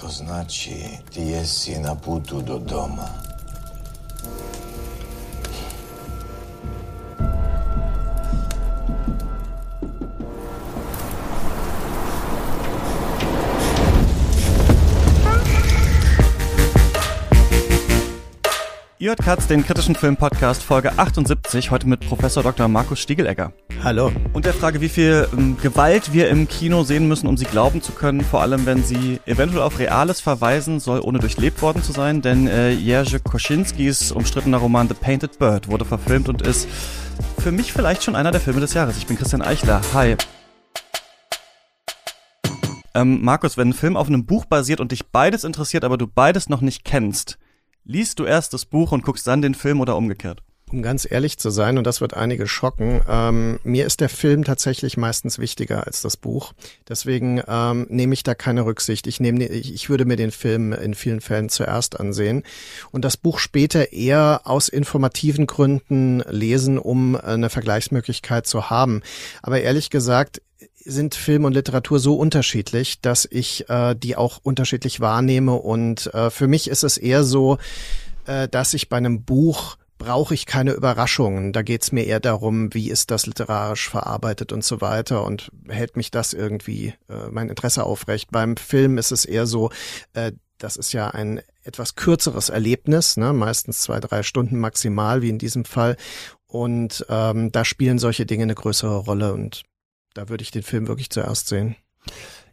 To znaczy, ty jesi na putu do doma. Hört Katz, den kritischen Film-Podcast Folge 78, heute mit Professor Dr. Markus Stiegelegger. Hallo. Und der Frage, wie viel ähm, Gewalt wir im Kino sehen müssen, um sie glauben zu können, vor allem wenn sie eventuell auf Reales verweisen soll, ohne durchlebt worden zu sein, denn äh, Jerzy Kosinskis umstrittener Roman The Painted Bird wurde verfilmt und ist für mich vielleicht schon einer der Filme des Jahres. Ich bin Christian Eichler. Hi. Ähm, Markus, wenn ein Film auf einem Buch basiert und dich beides interessiert, aber du beides noch nicht kennst, Liest du erst das Buch und guckst dann den Film oder umgekehrt? Um ganz ehrlich zu sein, und das wird einige schocken, ähm, mir ist der Film tatsächlich meistens wichtiger als das Buch. Deswegen ähm, nehme ich da keine Rücksicht. Ich, nehme, ich, ich würde mir den Film in vielen Fällen zuerst ansehen und das Buch später eher aus informativen Gründen lesen, um eine Vergleichsmöglichkeit zu haben. Aber ehrlich gesagt, sind Film und Literatur so unterschiedlich, dass ich äh, die auch unterschiedlich wahrnehme. Und äh, für mich ist es eher so, äh, dass ich bei einem Buch brauche ich keine Überraschungen. Da geht es mir eher darum, wie ist das literarisch verarbeitet und so weiter und hält mich das irgendwie äh, mein Interesse aufrecht. Beim Film ist es eher so, äh, das ist ja ein etwas kürzeres Erlebnis, ne? meistens zwei, drei Stunden maximal, wie in diesem Fall. Und ähm, da spielen solche Dinge eine größere Rolle und da würde ich den Film wirklich zuerst sehen.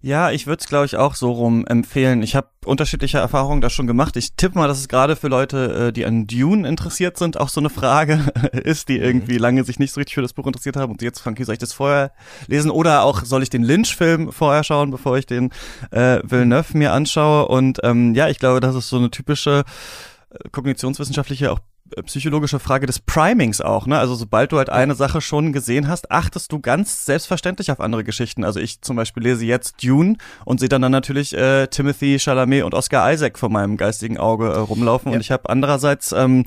Ja, ich würde es, glaube ich, auch so rum empfehlen. Ich habe unterschiedliche Erfahrungen da schon gemacht. Ich tippe mal, dass es gerade für Leute, äh, die an Dune interessiert sind, auch so eine Frage ist, die irgendwie mhm. lange sich nicht so richtig für das Buch interessiert haben und jetzt fragen, soll ich das vorher lesen oder auch soll ich den Lynch-Film vorher schauen, bevor ich den äh, Villeneuve mir anschaue? Und ähm, ja, ich glaube, das ist so eine typische äh, kognitionswissenschaftliche auch psychologische Frage des Primings auch, ne? Also sobald du halt eine Sache schon gesehen hast, achtest du ganz selbstverständlich auf andere Geschichten. Also ich zum Beispiel lese jetzt Dune und sehe dann, dann natürlich äh, Timothy Chalamet und Oscar Isaac vor meinem geistigen Auge äh, rumlaufen. Ja. Und ich habe andererseits ähm,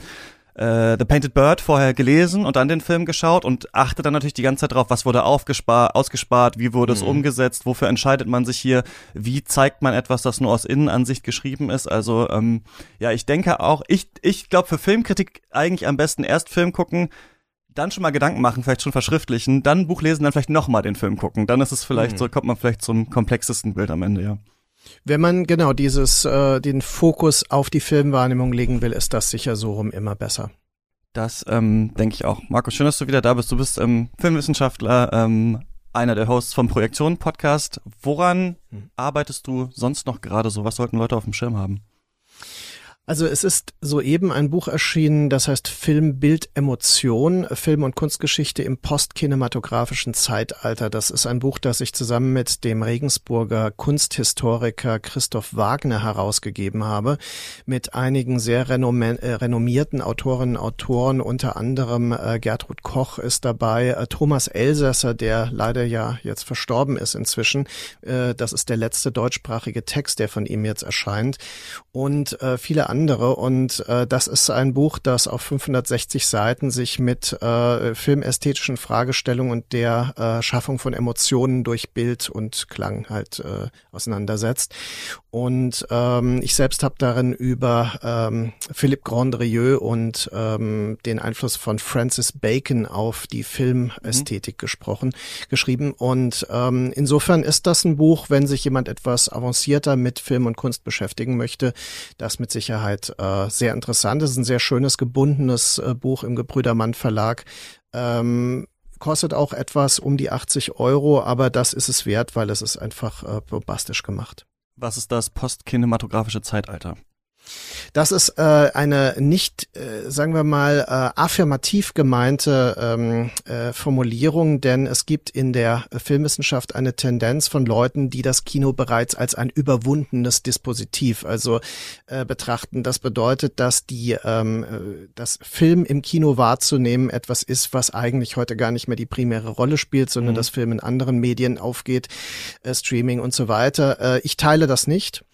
äh, The Painted Bird vorher gelesen und dann den Film geschaut und achte dann natürlich die ganze Zeit drauf, was wurde aufgespart, ausgespart, wie wurde es mhm. umgesetzt, wofür entscheidet man sich hier, wie zeigt man etwas, das nur aus Innenansicht geschrieben ist. Also ähm, ja, ich denke auch, ich, ich glaube für Filmkritik eigentlich am besten erst Film gucken, dann schon mal Gedanken machen, vielleicht schon verschriftlichen, dann Buch lesen, dann vielleicht nochmal den Film gucken. Dann ist es vielleicht mhm. so, kommt man vielleicht zum komplexesten Bild am Ende, ja. Wenn man genau dieses, äh, den Fokus auf die Filmwahrnehmung legen will, ist das sicher so rum immer besser. Das ähm, denke ich auch. Markus, schön, dass du wieder da bist. Du bist ähm, Filmwissenschaftler, ähm, einer der Hosts vom Projektion Podcast. Woran hm. arbeitest du sonst noch gerade so? Was sollten Leute auf dem Schirm haben? Also es ist soeben ein Buch erschienen, das heißt Film, Bild, Emotion, Film- und Kunstgeschichte im postkinematografischen Zeitalter. Das ist ein Buch, das ich zusammen mit dem Regensburger Kunsthistoriker Christoph Wagner herausgegeben habe, mit einigen sehr äh, renommierten Autorinnen und Autoren, unter anderem äh, Gertrud Koch ist dabei, äh, Thomas Elsässer, der leider ja jetzt verstorben ist inzwischen. Das ist der letzte deutschsprachige Text, der von ihm jetzt erscheint. Und viele andere andere. Und äh, das ist ein Buch, das auf 560 Seiten sich mit äh, filmästhetischen Fragestellungen und der äh, Schaffung von Emotionen durch Bild und Klang halt äh, auseinandersetzt. Und ähm, ich selbst habe darin über ähm, Philippe Grandrieux und ähm, den Einfluss von Francis Bacon auf die Filmästhetik mhm. gesprochen, geschrieben. Und ähm, insofern ist das ein Buch, wenn sich jemand etwas avancierter mit Film und Kunst beschäftigen möchte, das mit Sicherheit Sicherheit äh, sehr interessant. Es ist ein sehr schönes, gebundenes äh, Buch im Gebrüdermann Verlag. Ähm, kostet auch etwas um die 80 Euro, aber das ist es wert, weil es ist einfach äh, bombastisch gemacht. Was ist das postkinematografische Zeitalter? Das ist äh, eine nicht, äh, sagen wir mal, äh, affirmativ gemeinte ähm, äh, Formulierung, denn es gibt in der Filmwissenschaft eine Tendenz von Leuten, die das Kino bereits als ein überwundenes Dispositiv also äh, betrachten. Das bedeutet, dass die ähm, äh, das Film im Kino wahrzunehmen etwas ist, was eigentlich heute gar nicht mehr die primäre Rolle spielt, sondern mhm. das Film in anderen Medien aufgeht, äh, Streaming und so weiter. Äh, ich teile das nicht.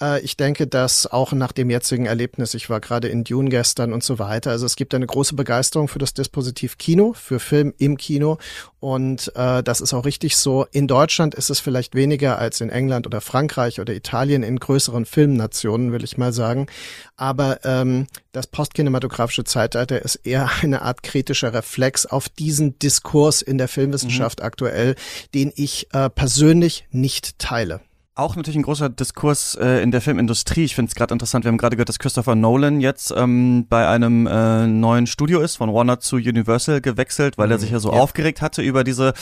Äh, ich denke, dass auch nach dem jetzigen Erlebnis, ich war gerade in Dune gestern und so weiter, also es gibt eine große Begeisterung für das Dispositiv Kino, für Film im Kino und äh, das ist auch richtig so. In Deutschland ist es vielleicht weniger als in England oder Frankreich oder Italien in größeren Filmnationen, will ich mal sagen. Aber ähm, das postkinematografische Zeitalter ist eher eine Art kritischer Reflex auf diesen Diskurs in der Filmwissenschaft mhm. aktuell, den ich äh, persönlich nicht teile auch natürlich ein großer Diskurs äh, in der Filmindustrie. Ich finde es gerade interessant. Wir haben gerade gehört, dass Christopher Nolan jetzt ähm, bei einem äh, neuen Studio ist, von Warner zu Universal gewechselt, weil mhm. er sich ja so ja. aufgeregt hatte über diese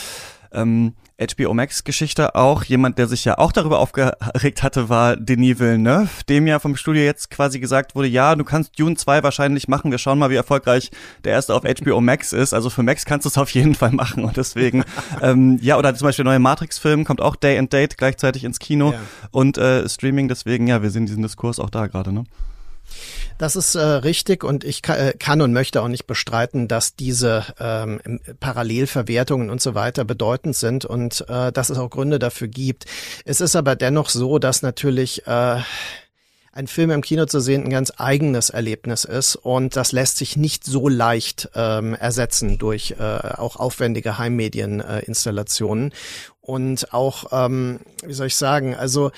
ähm, HBO Max Geschichte auch. Jemand, der sich ja auch darüber aufgeregt hatte, war Denis Villeneuve, dem ja vom Studio jetzt quasi gesagt wurde, ja, du kannst Dune 2 wahrscheinlich machen. Wir schauen mal, wie erfolgreich der erste auf HBO Max ist. Also für Max kannst du es auf jeden Fall machen. Und deswegen, ähm, ja, oder zum Beispiel der neue Matrix-Film kommt auch Day and Date gleichzeitig ins Kino ja. und äh, Streaming. Deswegen, ja, wir sehen diesen Diskurs auch da gerade, ne? Das ist äh, richtig und ich kann, äh, kann, und möchte auch nicht bestreiten, dass diese ähm, Parallelverwertungen und so weiter bedeutend sind und äh, dass es auch Gründe dafür gibt. Es ist aber dennoch so, dass natürlich äh, ein Film im Kino zu sehen ein ganz eigenes Erlebnis ist und das lässt sich nicht so leicht ähm, ersetzen durch äh, auch aufwendige Heimmedieninstallationen äh, und auch, ähm, wie soll ich sagen, also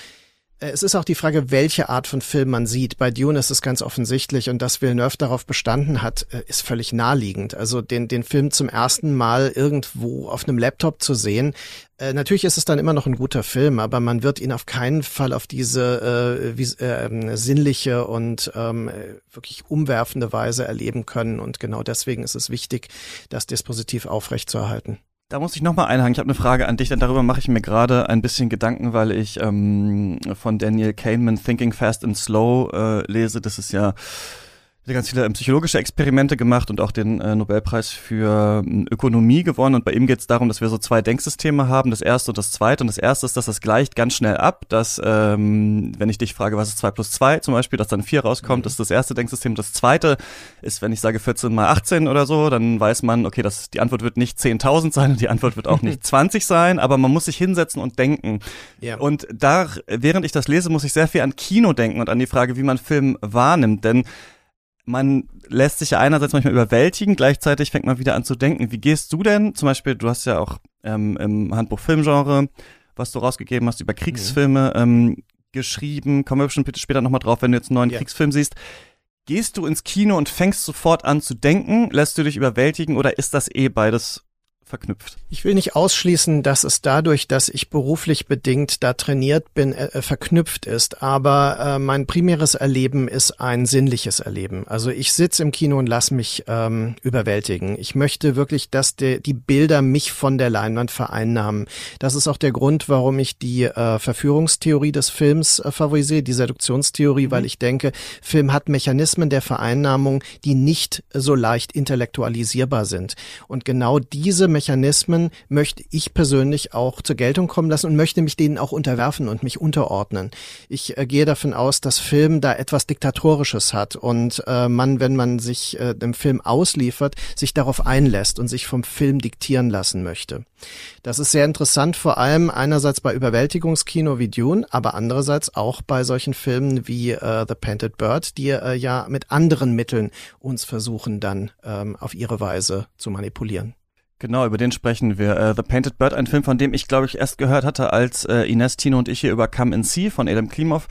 es ist auch die Frage, welche Art von Film man sieht. Bei Dune ist es ganz offensichtlich und dass Villeneuve darauf bestanden hat, äh, ist völlig naheliegend. Also den, den Film zum ersten Mal irgendwo auf einem Laptop zu sehen, äh, natürlich ist es dann immer noch ein guter Film, aber man wird ihn auf keinen Fall auf diese äh, wie, äh, sinnliche und ähm, wirklich umwerfende Weise erleben können. Und genau deswegen ist es wichtig, das Dispositiv aufrechtzuerhalten. Da muss ich nochmal einhaken. Ich habe eine Frage an dich, denn darüber mache ich mir gerade ein bisschen Gedanken, weil ich ähm, von Daniel Kahneman Thinking Fast and Slow äh, lese. Das ist ja ganz viele ähm, psychologische Experimente gemacht und auch den äh, Nobelpreis für äh, Ökonomie gewonnen. Und bei ihm geht es darum, dass wir so zwei Denksysteme haben, das erste und das zweite. Und das erste ist, dass das gleicht ganz schnell ab, dass, ähm, wenn ich dich frage, was ist zwei plus zwei zum Beispiel, dass dann vier rauskommt, mhm. das ist das erste Denksystem. Das zweite ist, wenn ich sage 14 mal 18 oder so, dann weiß man, okay, das, die Antwort wird nicht 10.000 sein und die Antwort wird auch nicht 20 sein, aber man muss sich hinsetzen und denken. Ja. Und da, während ich das lese, muss ich sehr viel an Kino denken und an die Frage, wie man Film wahrnimmt, denn man lässt sich ja einerseits manchmal überwältigen, gleichzeitig fängt man wieder an zu denken. Wie gehst du denn, zum Beispiel, du hast ja auch ähm, im Handbuch Filmgenre, was du rausgegeben hast, über Kriegsfilme mhm. ähm, geschrieben, kommen wir bestimmt bitte später nochmal drauf, wenn du jetzt einen neuen ja. Kriegsfilm siehst. Gehst du ins Kino und fängst sofort an zu denken? Lässt du dich überwältigen oder ist das eh beides verknüpft. Ich will nicht ausschließen, dass es dadurch, dass ich beruflich bedingt da trainiert bin, äh, äh, verknüpft ist. Aber äh, mein primäres Erleben ist ein sinnliches Erleben. Also ich sitze im Kino und lass mich ähm, überwältigen. Ich möchte wirklich, dass de, die Bilder mich von der Leinwand vereinnahmen. Das ist auch der Grund, warum ich die äh, Verführungstheorie des Films äh, favorisiere, die Seduktionstheorie, mhm. weil ich denke, Film hat Mechanismen der Vereinnahmung, die nicht so leicht intellektualisierbar sind. Und genau diese Mechanismen möchte ich persönlich auch zur Geltung kommen lassen und möchte mich denen auch unterwerfen und mich unterordnen. Ich äh, gehe davon aus, dass Film da etwas Diktatorisches hat und äh, man, wenn man sich äh, dem Film ausliefert, sich darauf einlässt und sich vom Film diktieren lassen möchte. Das ist sehr interessant, vor allem einerseits bei Überwältigungskino wie Dune, aber andererseits auch bei solchen Filmen wie äh, The Painted Bird, die äh, ja mit anderen Mitteln uns versuchen dann ähm, auf ihre Weise zu manipulieren. Genau, über den sprechen wir. Uh, The Painted Bird, ein Film, von dem ich, glaube ich, erst gehört hatte, als uh, Ines, Tino und ich hier über Come and See von Adam Klimov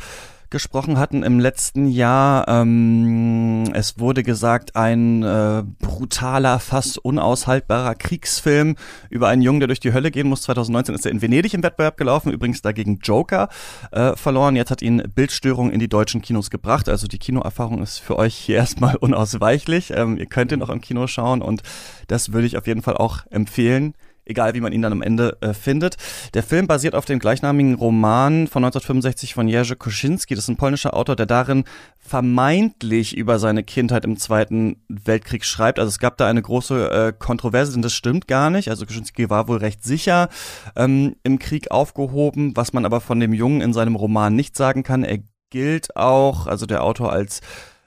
gesprochen hatten im letzten Jahr. Ähm, es wurde gesagt, ein äh, brutaler, fast unaushaltbarer Kriegsfilm über einen Jungen, der durch die Hölle gehen muss. 2019 ist er in Venedig im Wettbewerb gelaufen, übrigens dagegen Joker äh, verloren. Jetzt hat ihn Bildstörung in die deutschen Kinos gebracht. Also die Kinoerfahrung ist für euch hier erstmal unausweichlich. Ähm, ihr könnt ihn auch im Kino schauen und das würde ich auf jeden Fall auch empfehlen egal wie man ihn dann am Ende äh, findet. Der Film basiert auf dem gleichnamigen Roman von 1965 von Jerzy Kosinski. Das ist ein polnischer Autor, der darin vermeintlich über seine Kindheit im Zweiten Weltkrieg schreibt. Also es gab da eine große äh, Kontroverse, denn das stimmt gar nicht. Also Kosinski war wohl recht sicher ähm, im Krieg aufgehoben, was man aber von dem Jungen in seinem Roman nicht sagen kann. Er gilt auch, also der Autor als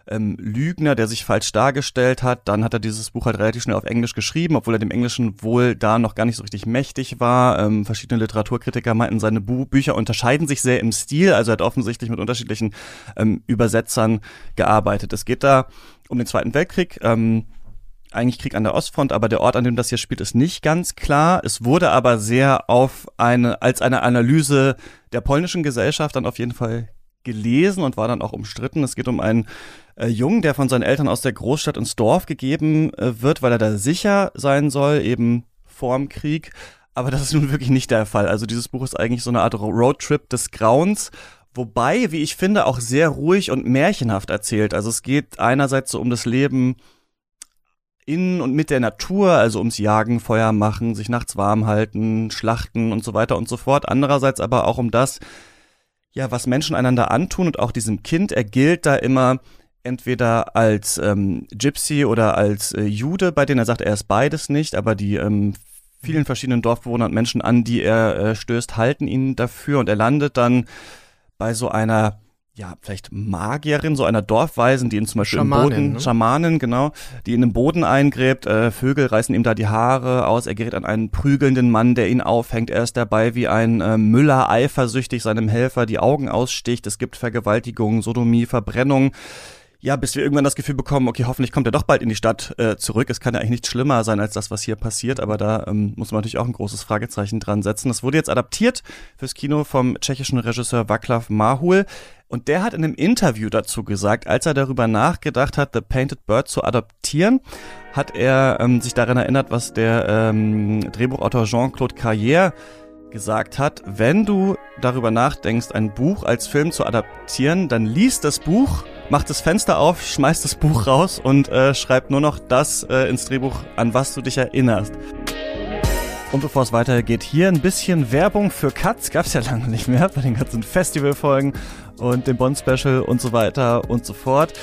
ähm, Lügner, der sich falsch dargestellt hat. Dann hat er dieses Buch halt relativ schnell auf Englisch geschrieben, obwohl er dem Englischen wohl da noch gar nicht so richtig mächtig war. Ähm, verschiedene Literaturkritiker meinten, seine Bu Bücher unterscheiden sich sehr im Stil, also er hat offensichtlich mit unterschiedlichen ähm, Übersetzern gearbeitet. Es geht da um den Zweiten Weltkrieg. Ähm, eigentlich Krieg an der Ostfront, aber der Ort, an dem das hier spielt, ist nicht ganz klar. Es wurde aber sehr auf eine, als eine Analyse der polnischen Gesellschaft dann auf jeden Fall gelesen und war dann auch umstritten. Es geht um einen äh, Jungen, der von seinen Eltern aus der Großstadt ins Dorf gegeben äh, wird, weil er da sicher sein soll, eben vorm Krieg. Aber das ist nun wirklich nicht der Fall. Also dieses Buch ist eigentlich so eine Art Roadtrip des Grauens. Wobei, wie ich finde, auch sehr ruhig und märchenhaft erzählt. Also es geht einerseits so um das Leben in und mit der Natur, also ums Jagen, Feuer machen, sich nachts warm halten, schlachten und so weiter und so fort. Andererseits aber auch um das, ja, was Menschen einander antun und auch diesem Kind. Er gilt da immer entweder als ähm, Gypsy oder als äh, Jude, bei denen er sagt, er ist beides nicht, aber die ähm, vielen verschiedenen Dorfbewohner und Menschen an, die er äh, stößt, halten ihn dafür und er landet dann bei so einer ja, vielleicht Magierin, so einer Dorfweisen, die ihn zum Beispiel Schamanin, im Boden, ne? Schamanen, genau, die in den Boden eingräbt, äh, Vögel reißen ihm da die Haare aus, er gerät an einen prügelnden Mann, der ihn aufhängt, er ist dabei wie ein äh, Müller eifersüchtig seinem Helfer die Augen aussticht, es gibt Vergewaltigung, Sodomie, Verbrennung, ja, bis wir irgendwann das Gefühl bekommen, okay, hoffentlich kommt er doch bald in die Stadt äh, zurück. Es kann ja eigentlich nicht schlimmer sein als das, was hier passiert, aber da ähm, muss man natürlich auch ein großes Fragezeichen dran setzen. Das wurde jetzt adaptiert fürs Kino vom tschechischen Regisseur Václav Mahul. Und der hat in einem Interview dazu gesagt, als er darüber nachgedacht hat, The Painted Bird zu adaptieren, hat er ähm, sich daran erinnert, was der ähm, Drehbuchautor Jean-Claude Carrière gesagt hat, wenn du darüber nachdenkst, ein Buch als Film zu adaptieren, dann liest das Buch, mach das Fenster auf, schmeißt das Buch raus und äh, schreib nur noch das äh, ins Drehbuch, an was du dich erinnerst. Und bevor es weitergeht, hier ein bisschen Werbung für Cuts. Gab's ja lange nicht mehr bei den ganzen Festivalfolgen und dem Bond-Special und so weiter und so fort.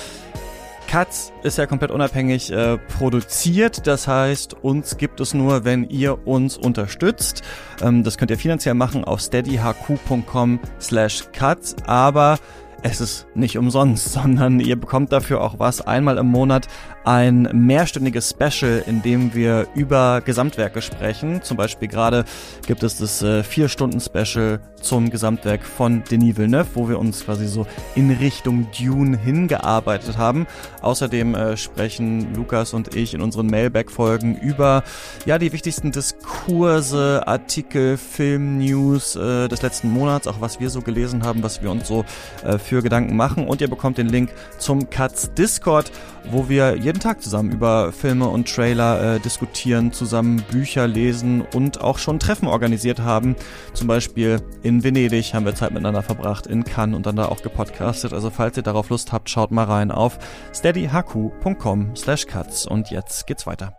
Katz ist ja komplett unabhängig äh, produziert. Das heißt, uns gibt es nur, wenn ihr uns unterstützt. Ähm, das könnt ihr finanziell machen auf steadyhq.com slash cuts. Aber es ist nicht umsonst, sondern ihr bekommt dafür auch was. Einmal im Monat ein mehrstündiges Special, in dem wir über Gesamtwerke sprechen. Zum Beispiel gerade gibt es das äh, vier Stunden Special zum Gesamtwerk von Denis Villeneuve, wo wir uns quasi so in Richtung Dune hingearbeitet haben. Außerdem äh, sprechen Lukas und ich in unseren Mailback-Folgen über ja die wichtigsten Diskurse, Artikel, Film-News äh, des letzten Monats, auch was wir so gelesen haben, was wir uns so äh, für Gedanken machen. Und ihr bekommt den Link zum Katz Discord, wo wir jeden Tag zusammen über Filme und Trailer äh, diskutieren, zusammen Bücher lesen und auch schon Treffen organisiert haben. Zum Beispiel in Venedig haben wir Zeit miteinander verbracht, in Cannes und dann da auch gepodcastet. Also falls ihr darauf Lust habt, schaut mal rein auf steadyhq.com slash cuts. Und jetzt geht's weiter.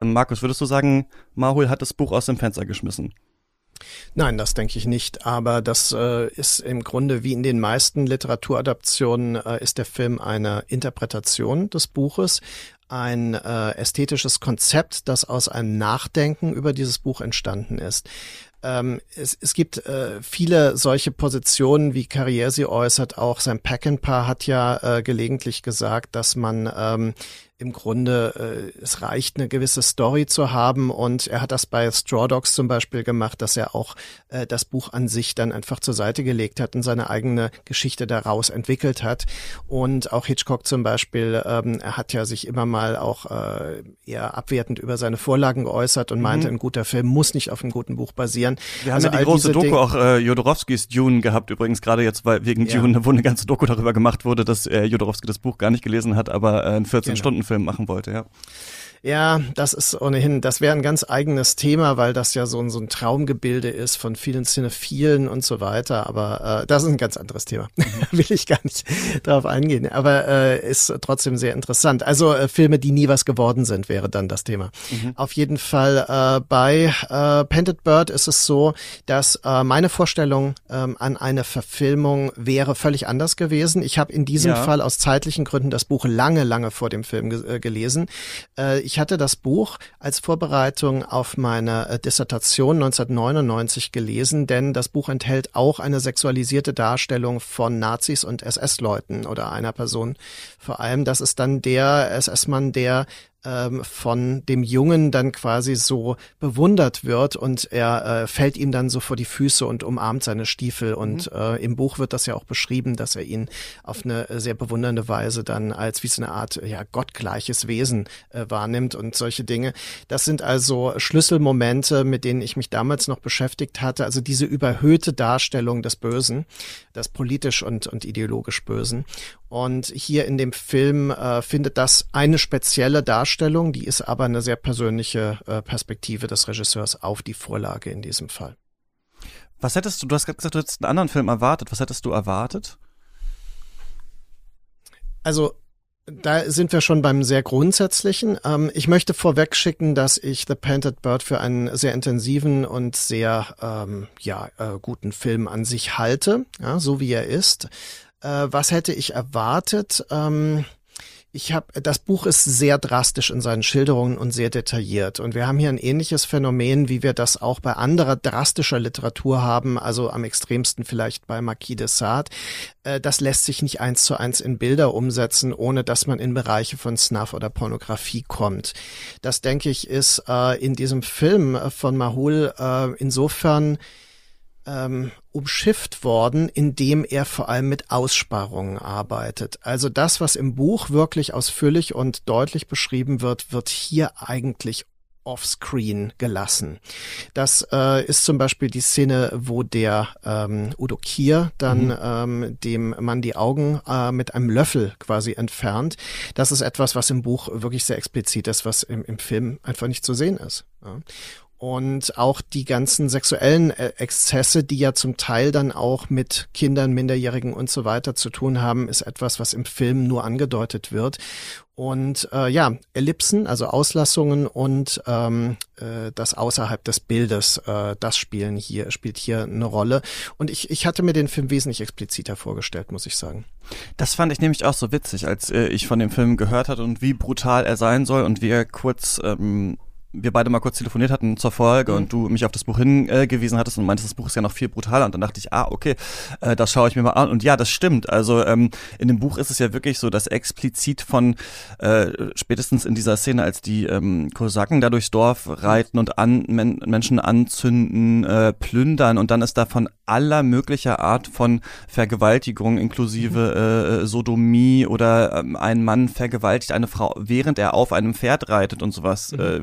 Markus, würdest du sagen, Mahul hat das Buch aus dem Fenster geschmissen? Nein, das denke ich nicht. Aber das äh, ist im Grunde wie in den meisten Literaturadaptionen äh, ist der Film eine Interpretation des Buches, ein äh, ästhetisches Konzept, das aus einem Nachdenken über dieses Buch entstanden ist. Ähm, es, es gibt äh, viele solche Positionen, wie Carrier sie äußert. Auch sein Peckinpah hat ja äh, gelegentlich gesagt, dass man ähm, im Grunde, äh, es reicht, eine gewisse Story zu haben. Und er hat das bei Straw Dogs zum Beispiel gemacht, dass er auch äh, das Buch an sich dann einfach zur Seite gelegt hat und seine eigene Geschichte daraus entwickelt hat. Und auch Hitchcock zum Beispiel, ähm, er hat ja sich immer mal auch äh, eher abwertend über seine Vorlagen geäußert und mhm. meinte, ein guter Film muss nicht auf einem guten Buch basieren. Wir also haben ja die große Doku Ding auch äh, Jodorowskis Dune gehabt, übrigens gerade jetzt, weil wegen ja. Dune, wo eine ganze Doku darüber gemacht wurde, dass äh, Jodorowski das Buch gar nicht gelesen hat, aber äh, 14 genau. Film machen wollte, ja. Ja, das ist ohnehin, das wäre ein ganz eigenes Thema, weil das ja so ein, so ein Traumgebilde ist von vielen Cinephilen und so weiter. Aber äh, das ist ein ganz anderes Thema. Will ich gar nicht drauf eingehen. Aber äh, ist trotzdem sehr interessant. Also äh, Filme, die nie was geworden sind, wäre dann das Thema. Mhm. Auf jeden Fall äh, bei äh, Painted Bird ist es so, dass äh, meine Vorstellung äh, an eine Verfilmung wäre völlig anders gewesen. Ich habe in diesem ja. Fall aus zeitlichen Gründen das Buch lange, lange vor dem Film ge äh, gelesen. Äh, ich ich hatte das Buch als Vorbereitung auf meine äh, Dissertation 1999 gelesen, denn das Buch enthält auch eine sexualisierte Darstellung von Nazis und SS-Leuten oder einer Person. Vor allem, das ist dann der SS-Mann, der ähm, von dem Jungen dann quasi so bewundert wird und er äh, fällt ihm dann so vor die Füße und umarmt seine Stiefel. Und mhm. äh, im Buch wird das ja auch beschrieben, dass er ihn auf eine sehr bewundernde Weise dann als wie so eine Art ja gottgleiches Wesen äh, wahrnimmt und solche Dinge. Das sind also Schlüsselmomente, mit denen ich mich damals noch beschäftigt hatte. Also diese überhöhte Darstellung des Bösen, das politisch und, und ideologisch Bösen. Und hier in dem Film äh, findet das eine spezielle Darstellung, die ist aber eine sehr persönliche äh, Perspektive des Regisseurs auf die Vorlage in diesem Fall. Was hättest du, du hast gesagt, du hättest einen anderen Film erwartet. Was hättest du erwartet? Also da sind wir schon beim sehr Grundsätzlichen. Ähm, ich möchte vorweg schicken, dass ich The Painted Bird für einen sehr intensiven und sehr ähm, ja, äh, guten Film an sich halte, ja, so wie er ist. Äh, was hätte ich erwartet? Ähm, ich habe das Buch ist sehr drastisch in seinen Schilderungen und sehr detailliert und wir haben hier ein ähnliches Phänomen, wie wir das auch bei anderer drastischer Literatur haben, also am extremsten vielleicht bei Marquis de Sade. Äh, das lässt sich nicht eins zu eins in Bilder umsetzen, ohne dass man in Bereiche von Snuff oder Pornografie kommt. Das denke ich ist äh, in diesem Film von Mahul äh, insofern ähm, umschifft worden, indem er vor allem mit Aussparungen arbeitet. Also das, was im Buch wirklich ausführlich und deutlich beschrieben wird, wird hier eigentlich offscreen gelassen. Das äh, ist zum Beispiel die Szene, wo der ähm, Udo Kier dann mhm. ähm, dem Mann die Augen äh, mit einem Löffel quasi entfernt. Das ist etwas, was im Buch wirklich sehr explizit ist, was im, im Film einfach nicht zu sehen ist. Ja und auch die ganzen sexuellen äh, Exzesse, die ja zum Teil dann auch mit Kindern, Minderjährigen und so weiter zu tun haben, ist etwas, was im Film nur angedeutet wird. Und äh, ja, Ellipsen, also Auslassungen und ähm, äh, das außerhalb des Bildes, äh, das spielen hier, spielt hier eine Rolle. Und ich, ich hatte mir den Film wesentlich expliziter vorgestellt, muss ich sagen. Das fand ich nämlich auch so witzig, als äh, ich von dem Film gehört hatte und wie brutal er sein soll und wie er kurz ähm, wir beide mal kurz telefoniert hatten zur Folge mhm. und du mich auf das Buch hingewiesen hattest und meintest, das Buch ist ja noch viel brutaler. Und dann dachte ich, ah, okay, äh, das schaue ich mir mal an. Und ja, das stimmt. Also ähm, in dem Buch ist es ja wirklich so, dass explizit von äh, spätestens in dieser Szene, als die ähm, Kosaken da durchs Dorf reiten und an, men Menschen anzünden, äh, plündern und dann ist da von aller möglicher Art von Vergewaltigung inklusive mhm. äh, Sodomie oder ähm, ein Mann vergewaltigt eine Frau, während er auf einem Pferd reitet und sowas. Mhm. Äh,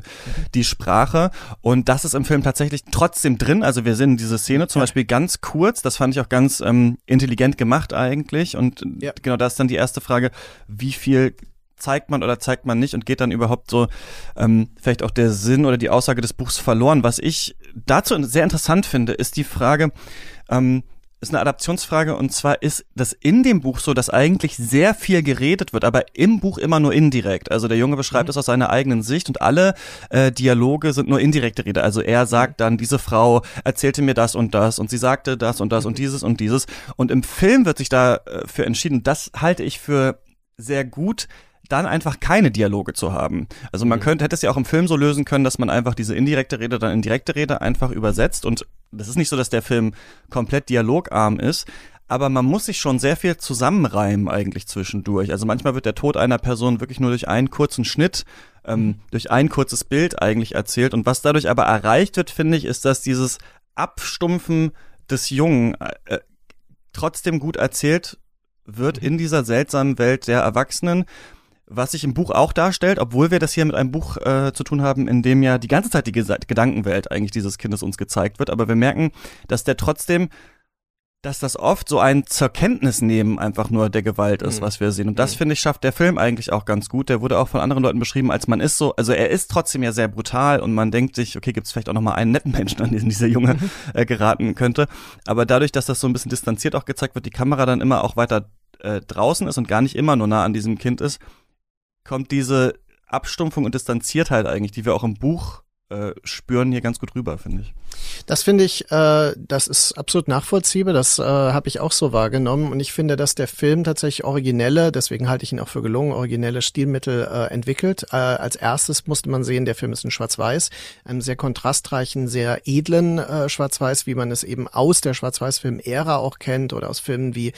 die Sprache. Und das ist im Film tatsächlich trotzdem drin. Also wir sehen diese Szene zum. Beispiel ganz kurz. Das fand ich auch ganz ähm, intelligent gemacht eigentlich. Und ja. genau das ist dann die erste Frage, wie viel zeigt man oder zeigt man nicht und geht dann überhaupt so ähm, vielleicht auch der Sinn oder die Aussage des Buchs verloren. Was ich dazu sehr interessant finde, ist die Frage, ähm, ist eine Adaptionsfrage und zwar ist das in dem Buch so, dass eigentlich sehr viel geredet wird, aber im Buch immer nur indirekt. Also der Junge beschreibt mhm. es aus seiner eigenen Sicht und alle äh, Dialoge sind nur indirekte Rede. Also er sagt dann, diese Frau erzählte mir das und das und sie sagte das und das und dieses und dieses. Und im Film wird sich dafür äh, entschieden, das halte ich für sehr gut, dann einfach keine Dialoge zu haben. Also man mhm. könnte, hätte es ja auch im Film so lösen können, dass man einfach diese indirekte Rede dann in direkte Rede einfach übersetzt und das ist nicht so, dass der Film komplett dialogarm ist, aber man muss sich schon sehr viel zusammenreimen eigentlich zwischendurch. Also manchmal wird der Tod einer Person wirklich nur durch einen kurzen Schnitt, ähm, mhm. durch ein kurzes Bild eigentlich erzählt. Und was dadurch aber erreicht wird, finde ich, ist, dass dieses Abstumpfen des Jungen äh, trotzdem gut erzählt wird mhm. in dieser seltsamen Welt der Erwachsenen was sich im Buch auch darstellt, obwohl wir das hier mit einem Buch äh, zu tun haben, in dem ja die ganze Zeit die Gedankenwelt eigentlich dieses Kindes uns gezeigt wird, aber wir merken, dass der trotzdem dass das oft so ein zur Kenntnis nehmen einfach nur der Gewalt ist, mhm. was wir sehen. Und das, mhm. finde ich, schafft der Film eigentlich auch ganz gut. Der wurde auch von anderen Leuten beschrieben, als man ist so, also er ist trotzdem ja sehr brutal und man denkt sich, okay, gibt es vielleicht auch nochmal einen netten Menschen, an den dieser Junge mhm. äh, geraten könnte. Aber dadurch, dass das so ein bisschen distanziert auch gezeigt wird, die Kamera dann immer auch weiter äh, draußen ist und gar nicht immer nur nah an diesem Kind ist, kommt diese Abstumpfung und Distanziertheit eigentlich, die wir auch im Buch äh, spüren hier ganz gut rüber, finde ich. Das finde ich, äh, das ist absolut nachvollziehbar. Das äh, habe ich auch so wahrgenommen. Und ich finde, dass der Film tatsächlich originelle, deswegen halte ich ihn auch für gelungen, originelle Stilmittel äh, entwickelt. Äh, als erstes musste man sehen, der Film ist in Schwarz-Weiß, einem sehr kontrastreichen, sehr edlen äh, Schwarz-Weiß, wie man es eben aus der Schwarz-Weiß-Film-Ära auch kennt oder aus Filmen wie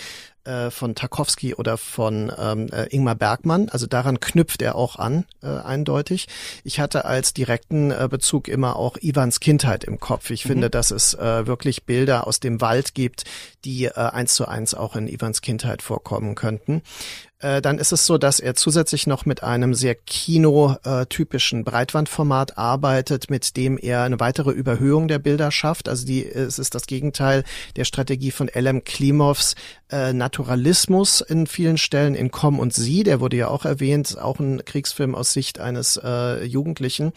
äh, von Tarkovsky oder von ähm, äh, Ingmar Bergmann. Also daran knüpft er auch an, äh, eindeutig. Ich hatte als direkten äh, Bezug immer auch Ivans Kindheit im Kopf. Ich mhm. finde, dass es äh, wirklich Bilder aus dem Wald gibt, die äh, eins zu eins auch in Ivans Kindheit vorkommen könnten. Äh, dann ist es so, dass er zusätzlich noch mit einem sehr kinotypischen Breitwandformat arbeitet, mit dem er eine weitere Überhöhung der Bilder schafft. Also die, es ist das Gegenteil der Strategie von L.M. Klimovs äh, Naturalismus in vielen Stellen in Komm und Sie. Der wurde ja auch erwähnt, auch ein Kriegsfilm aus Sicht eines äh, Jugendlichen.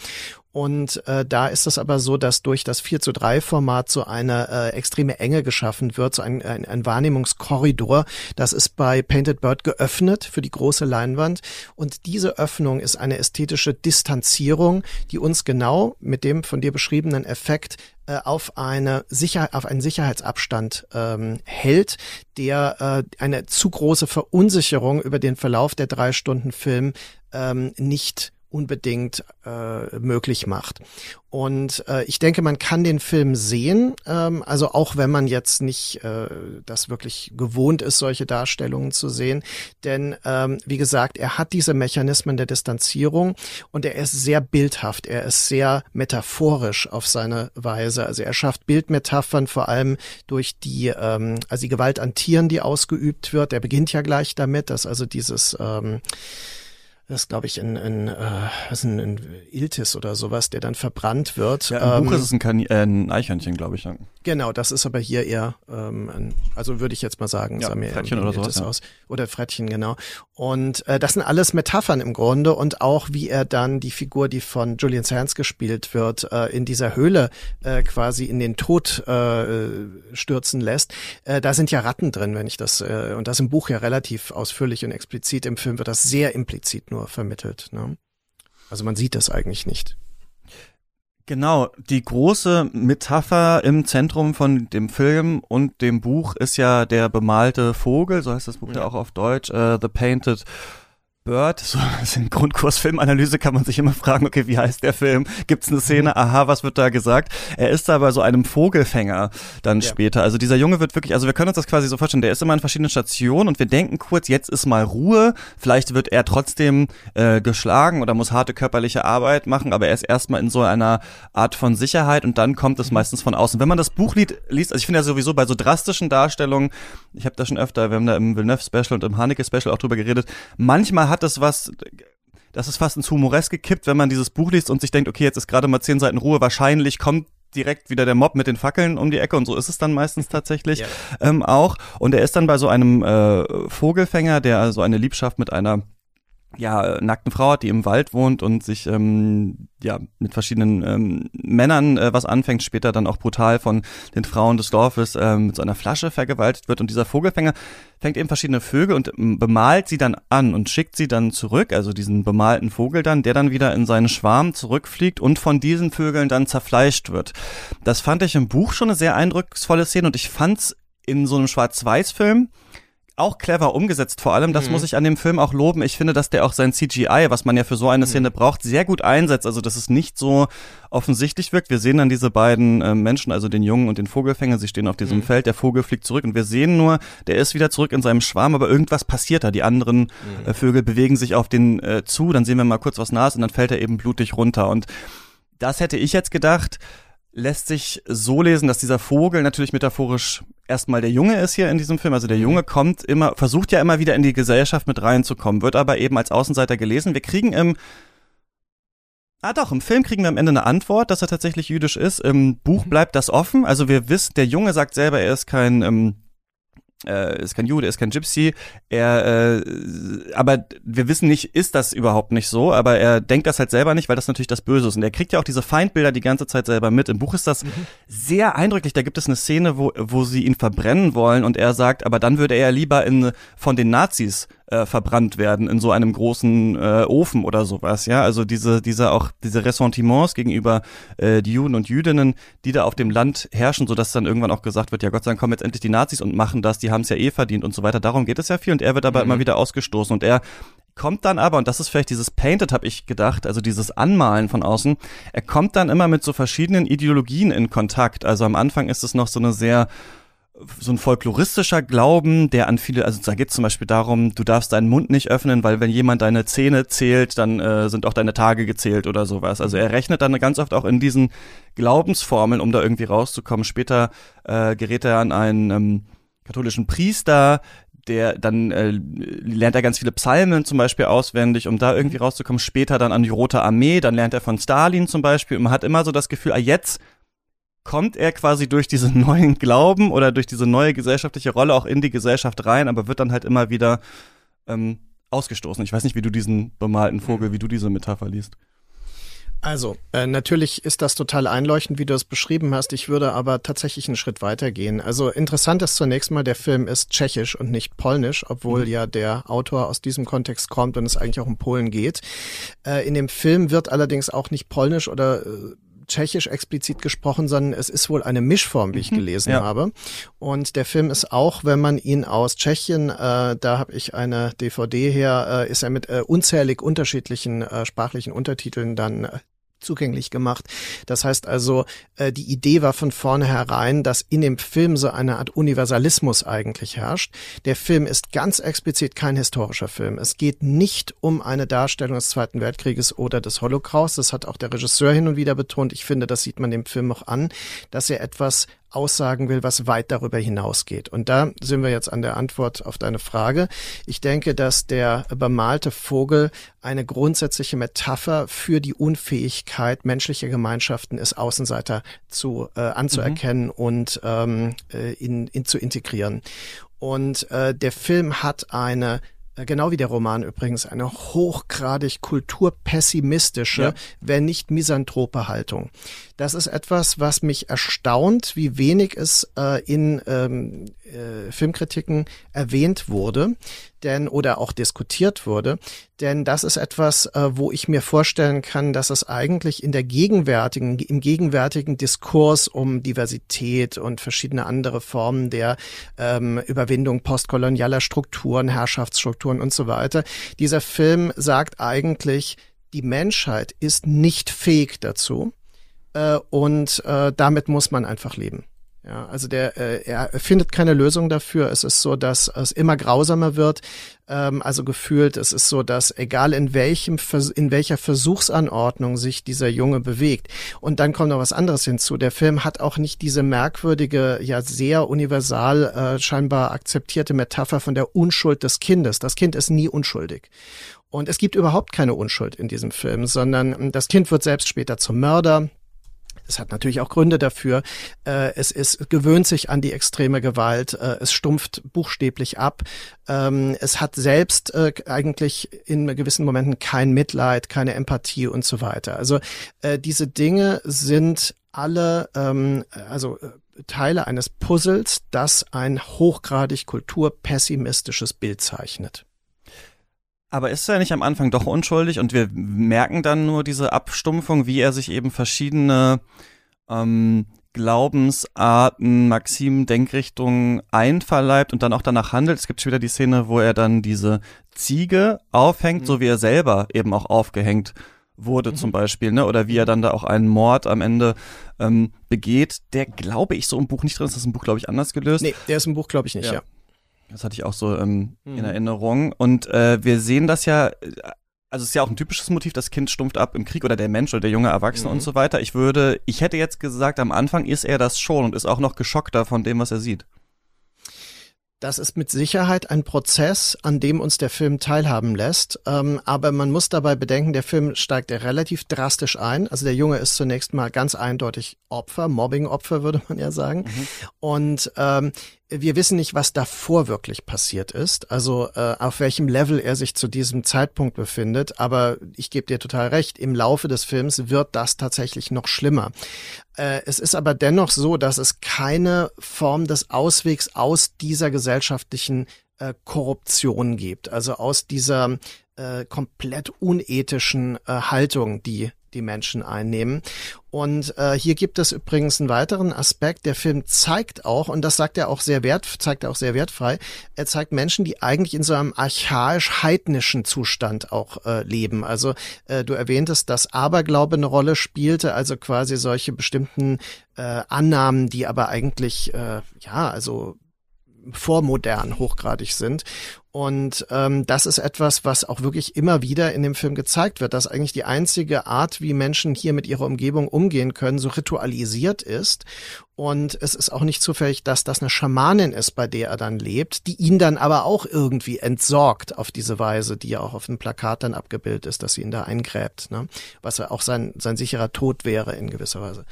Und äh, da ist es aber so, dass durch das 4 zu 3 Format so eine äh, extreme Enge geschaffen wird, so ein, ein, ein Wahrnehmungskorridor. Das ist bei Painted Bird geöffnet für die große Leinwand. Und diese Öffnung ist eine ästhetische Distanzierung, die uns genau mit dem von dir beschriebenen Effekt äh, auf eine Sicher auf einen Sicherheitsabstand ähm, hält, der äh, eine zu große Verunsicherung über den Verlauf der drei Stunden Film ähm, nicht unbedingt äh, möglich macht. Und äh, ich denke, man kann den Film sehen, ähm, also auch wenn man jetzt nicht äh, das wirklich gewohnt ist, solche Darstellungen zu sehen. Denn ähm, wie gesagt, er hat diese Mechanismen der Distanzierung und er ist sehr bildhaft, er ist sehr metaphorisch auf seine Weise. Also er schafft Bildmetaphern vor allem durch die, ähm, also die Gewalt an Tieren, die ausgeübt wird. Er beginnt ja gleich damit, dass also dieses ähm, das ist, glaube ich, ein, ein, äh, was ist ein, ein Iltis oder sowas, der dann verbrannt wird. Ja, im ähm, Buch ist es ein, Kan äh, ein Eichhörnchen, glaube ich. Genau, das ist aber hier eher, ähm, ein, also würde ich jetzt mal sagen, ja, sah mir Frettchen oder sowas, ja. aus. Oder Frettchen, genau. Und äh, das sind alles Metaphern im Grunde und auch wie er dann die Figur, die von Julian Sands gespielt wird, äh, in dieser Höhle äh, quasi in den Tod äh, stürzen lässt. Äh, da sind ja Ratten drin, wenn ich das, äh, und das im Buch ja relativ ausführlich und explizit, im Film wird das sehr implizit nur vermittelt. Ne? Also man sieht das eigentlich nicht. Genau, die große Metapher im Zentrum von dem Film und dem Buch ist ja der bemalte Vogel, so heißt das Buch ja, ja auch auf Deutsch, uh, The Painted Bird, so in Grundkurs Filmanalyse kann man sich immer fragen, okay, wie heißt der Film? Gibt's eine Szene? Mhm. Aha, was wird da gesagt? Er ist da bei so einem Vogelfänger dann ja. später. Also dieser Junge wird wirklich, also wir können uns das quasi so vorstellen, der ist immer in verschiedenen Stationen und wir denken kurz, jetzt ist mal Ruhe. Vielleicht wird er trotzdem äh, geschlagen oder muss harte körperliche Arbeit machen, aber er ist erstmal in so einer Art von Sicherheit und dann kommt es mhm. meistens von außen. Wenn man das Buch liest, also ich finde ja sowieso bei so drastischen Darstellungen, ich habe da schon öfter, wir haben da im Villeneuve-Special und im Haneke-Special auch drüber geredet, manchmal hat hat es was, das ist fast ins Humoresk gekippt, wenn man dieses Buch liest und sich denkt, okay, jetzt ist gerade mal zehn Seiten Ruhe, wahrscheinlich kommt direkt wieder der Mob mit den Fackeln um die Ecke und so ist es dann meistens tatsächlich ja. ähm, auch. Und er ist dann bei so einem äh, Vogelfänger, der so eine Liebschaft mit einer ja, nackten Frau hat, die im Wald wohnt und sich ähm, ja mit verschiedenen ähm, Männern äh, was anfängt, später dann auch brutal von den Frauen des Dorfes ähm, mit so einer Flasche vergewaltigt wird. Und dieser Vogelfänger fängt eben verschiedene Vögel und ähm, bemalt sie dann an und schickt sie dann zurück, also diesen bemalten Vogel dann, der dann wieder in seinen Schwarm zurückfliegt und von diesen Vögeln dann zerfleischt wird. Das fand ich im Buch schon eine sehr eindrucksvolle Szene und ich fand's in so einem Schwarz-Weiß-Film auch clever umgesetzt vor allem. Das mhm. muss ich an dem Film auch loben. Ich finde, dass der auch sein CGI, was man ja für so eine mhm. Szene braucht, sehr gut einsetzt. Also, dass es nicht so offensichtlich wirkt. Wir sehen dann diese beiden äh, Menschen, also den Jungen und den Vogelfänger. Sie stehen auf diesem mhm. Feld. Der Vogel fliegt zurück und wir sehen nur, der ist wieder zurück in seinem Schwarm, aber irgendwas passiert da. Die anderen mhm. äh, Vögel bewegen sich auf den äh, zu. Dann sehen wir mal kurz was Nas und dann fällt er eben blutig runter. Und das hätte ich jetzt gedacht, lässt sich so lesen, dass dieser Vogel natürlich metaphorisch erstmal der Junge ist hier in diesem Film. Also der Junge kommt immer, versucht ja immer wieder in die Gesellschaft mit reinzukommen, wird aber eben als Außenseiter gelesen. Wir kriegen im Ah doch, im Film kriegen wir am Ende eine Antwort, dass er tatsächlich jüdisch ist. Im Buch mhm. bleibt das offen. Also wir wissen, der Junge sagt selber, er ist kein ähm, äh, ist kein Jude, ist kein Gypsy. Er, äh, aber wir wissen nicht, ist das überhaupt nicht so, aber er denkt das halt selber nicht, weil das natürlich das Böse ist. Und er kriegt ja auch diese Feindbilder die ganze Zeit selber mit. Im Buch ist das mhm. sehr eindrücklich. Da gibt es eine Szene, wo, wo sie ihn verbrennen wollen und er sagt, aber dann würde er lieber in, von den Nazis äh, verbrannt werden in so einem großen äh, Ofen oder sowas, ja. Also diese, diese auch diese Ressentiments gegenüber äh, die Juden und Jüdinnen, die da auf dem Land herrschen, so dass dann irgendwann auch gesagt wird, ja Gott sei Dank kommen jetzt endlich die Nazis und machen das, die haben es ja eh verdient und so weiter. Darum geht es ja viel und er wird aber mhm. immer wieder ausgestoßen und er kommt dann aber, und das ist vielleicht dieses Painted, habe ich gedacht, also dieses Anmalen von außen, er kommt dann immer mit so verschiedenen Ideologien in Kontakt. Also am Anfang ist es noch so eine sehr so ein folkloristischer Glauben, der an viele, also da geht es zum Beispiel darum, du darfst deinen Mund nicht öffnen, weil wenn jemand deine Zähne zählt, dann äh, sind auch deine Tage gezählt oder sowas. Also er rechnet dann ganz oft auch in diesen Glaubensformeln, um da irgendwie rauszukommen. Später äh, gerät er an einen ähm, katholischen Priester, der dann äh, lernt er ganz viele Psalmen zum Beispiel auswendig, um da irgendwie rauszukommen. Später dann an die Rote Armee, dann lernt er von Stalin zum Beispiel. Und man hat immer so das Gefühl, ah, jetzt kommt er quasi durch diesen neuen Glauben oder durch diese neue gesellschaftliche Rolle auch in die Gesellschaft rein, aber wird dann halt immer wieder ähm, ausgestoßen. Ich weiß nicht, wie du diesen bemalten Vogel, wie du diese Metapher liest. Also, äh, natürlich ist das total einleuchtend, wie du es beschrieben hast. Ich würde aber tatsächlich einen Schritt weiter gehen. Also interessant ist zunächst mal, der Film ist tschechisch und nicht polnisch, obwohl mhm. ja der Autor aus diesem Kontext kommt und es eigentlich auch um Polen geht. Äh, in dem Film wird allerdings auch nicht polnisch oder äh, Tschechisch explizit gesprochen, sondern es ist wohl eine Mischform, wie ich mhm. gelesen ja. habe. Und der Film ist auch, wenn man ihn aus Tschechien, äh, da habe ich eine DVD her, äh, ist er mit äh, unzählig unterschiedlichen äh, sprachlichen Untertiteln dann äh, zugänglich gemacht. Das heißt also, äh, die Idee war von vornherein, dass in dem Film so eine Art Universalismus eigentlich herrscht. Der Film ist ganz explizit kein historischer Film. Es geht nicht um eine Darstellung des Zweiten Weltkrieges oder des Holocaust. Das hat auch der Regisseur hin und wieder betont. Ich finde, das sieht man dem Film auch an, dass er etwas aussagen will, was weit darüber hinausgeht. Und da sind wir jetzt an der Antwort auf deine Frage. Ich denke, dass der bemalte Vogel eine grundsätzliche Metapher für die Unfähigkeit menschlicher Gemeinschaften ist, Außenseiter zu äh, anzuerkennen mhm. und ähm, äh, in, in zu integrieren. Und äh, der Film hat eine genau wie der Roman übrigens, eine hochgradig kulturpessimistische, ja. wenn nicht misanthrope Haltung. Das ist etwas, was mich erstaunt, wie wenig es äh, in ähm, äh, Filmkritiken erwähnt wurde, denn oder auch diskutiert wurde, denn das ist etwas, äh, wo ich mir vorstellen kann, dass es eigentlich in der gegenwärtigen, im gegenwärtigen Diskurs um Diversität und verschiedene andere Formen der ähm, Überwindung postkolonialer Strukturen, Herrschaftsstrukturen und so weiter, dieser Film sagt eigentlich, die Menschheit ist nicht fähig dazu, äh, und äh, damit muss man einfach leben. Ja, also der äh, er findet keine Lösung dafür. Es ist so, dass es immer grausamer wird. Ähm, also gefühlt, es ist so, dass egal in welchem in welcher Versuchsanordnung sich dieser Junge bewegt. Und dann kommt noch was anderes hinzu. Der Film hat auch nicht diese merkwürdige, ja sehr universal äh, scheinbar akzeptierte Metapher von der Unschuld des Kindes. Das Kind ist nie unschuldig. Und es gibt überhaupt keine Unschuld in diesem Film, sondern das Kind wird selbst später zum Mörder. Es hat natürlich auch Gründe dafür. Äh, es ist, gewöhnt sich an die extreme Gewalt. Äh, es stumpft buchstäblich ab. Ähm, es hat selbst äh, eigentlich in gewissen Momenten kein Mitleid, keine Empathie und so weiter. Also diese Dinge sind alle, ähm, also Teile eines Puzzles, das ein hochgradig kulturpessimistisches Bild zeichnet. Aber ist er nicht am Anfang doch unschuldig und wir merken dann nur diese Abstumpfung, wie er sich eben verschiedene ähm, Glaubensarten, Maximen, Denkrichtungen einverleibt und dann auch danach handelt. Es gibt schon wieder die Szene, wo er dann diese Ziege aufhängt, mhm. so wie er selber eben auch aufgehängt wurde mhm. zum Beispiel, ne? Oder wie er dann da auch einen Mord am Ende ähm, begeht, der glaube ich so im Buch nicht drin ist. Das ist im Buch, glaube ich, anders gelöst. Nee, der ist im Buch, glaube ich, nicht, ja. ja. Das hatte ich auch so ähm, mhm. in Erinnerung. Und äh, wir sehen das ja, also es ist ja auch ein typisches Motiv, das Kind stumpft ab im Krieg oder der Mensch oder der junge Erwachsene mhm. und so weiter. Ich würde, ich hätte jetzt gesagt, am Anfang ist er das schon und ist auch noch geschockter von dem, was er sieht. Das ist mit Sicherheit ein Prozess, an dem uns der Film teilhaben lässt. Ähm, aber man muss dabei bedenken, der Film steigt ja relativ drastisch ein. Also der Junge ist zunächst mal ganz eindeutig Opfer, Mobbing-Opfer würde man ja sagen. Mhm. Und ähm, wir wissen nicht, was davor wirklich passiert ist, also äh, auf welchem Level er sich zu diesem Zeitpunkt befindet. Aber ich gebe dir total recht, im Laufe des Films wird das tatsächlich noch schlimmer. Äh, es ist aber dennoch so, dass es keine Form des Auswegs aus dieser gesellschaftlichen äh, Korruption gibt, also aus dieser äh, komplett unethischen äh, Haltung, die die Menschen einnehmen. Und äh, hier gibt es übrigens einen weiteren Aspekt. Der Film zeigt auch, und das sagt er auch sehr wert, zeigt er auch sehr wertfrei, er zeigt Menschen, die eigentlich in so einem archaisch-heidnischen Zustand auch äh, leben. Also äh, du erwähntest, dass Aberglaube eine Rolle spielte, also quasi solche bestimmten äh, Annahmen, die aber eigentlich, äh, ja, also vormodern hochgradig sind. Und ähm, das ist etwas, was auch wirklich immer wieder in dem Film gezeigt wird, dass eigentlich die einzige Art, wie Menschen hier mit ihrer Umgebung umgehen können, so ritualisiert ist. Und es ist auch nicht zufällig, dass das eine Schamanin ist, bei der er dann lebt, die ihn dann aber auch irgendwie entsorgt auf diese Weise, die ja auch auf dem Plakat dann abgebildet ist, dass sie ihn da eingräbt, ne? was ja auch sein, sein sicherer Tod wäre in gewisser Weise.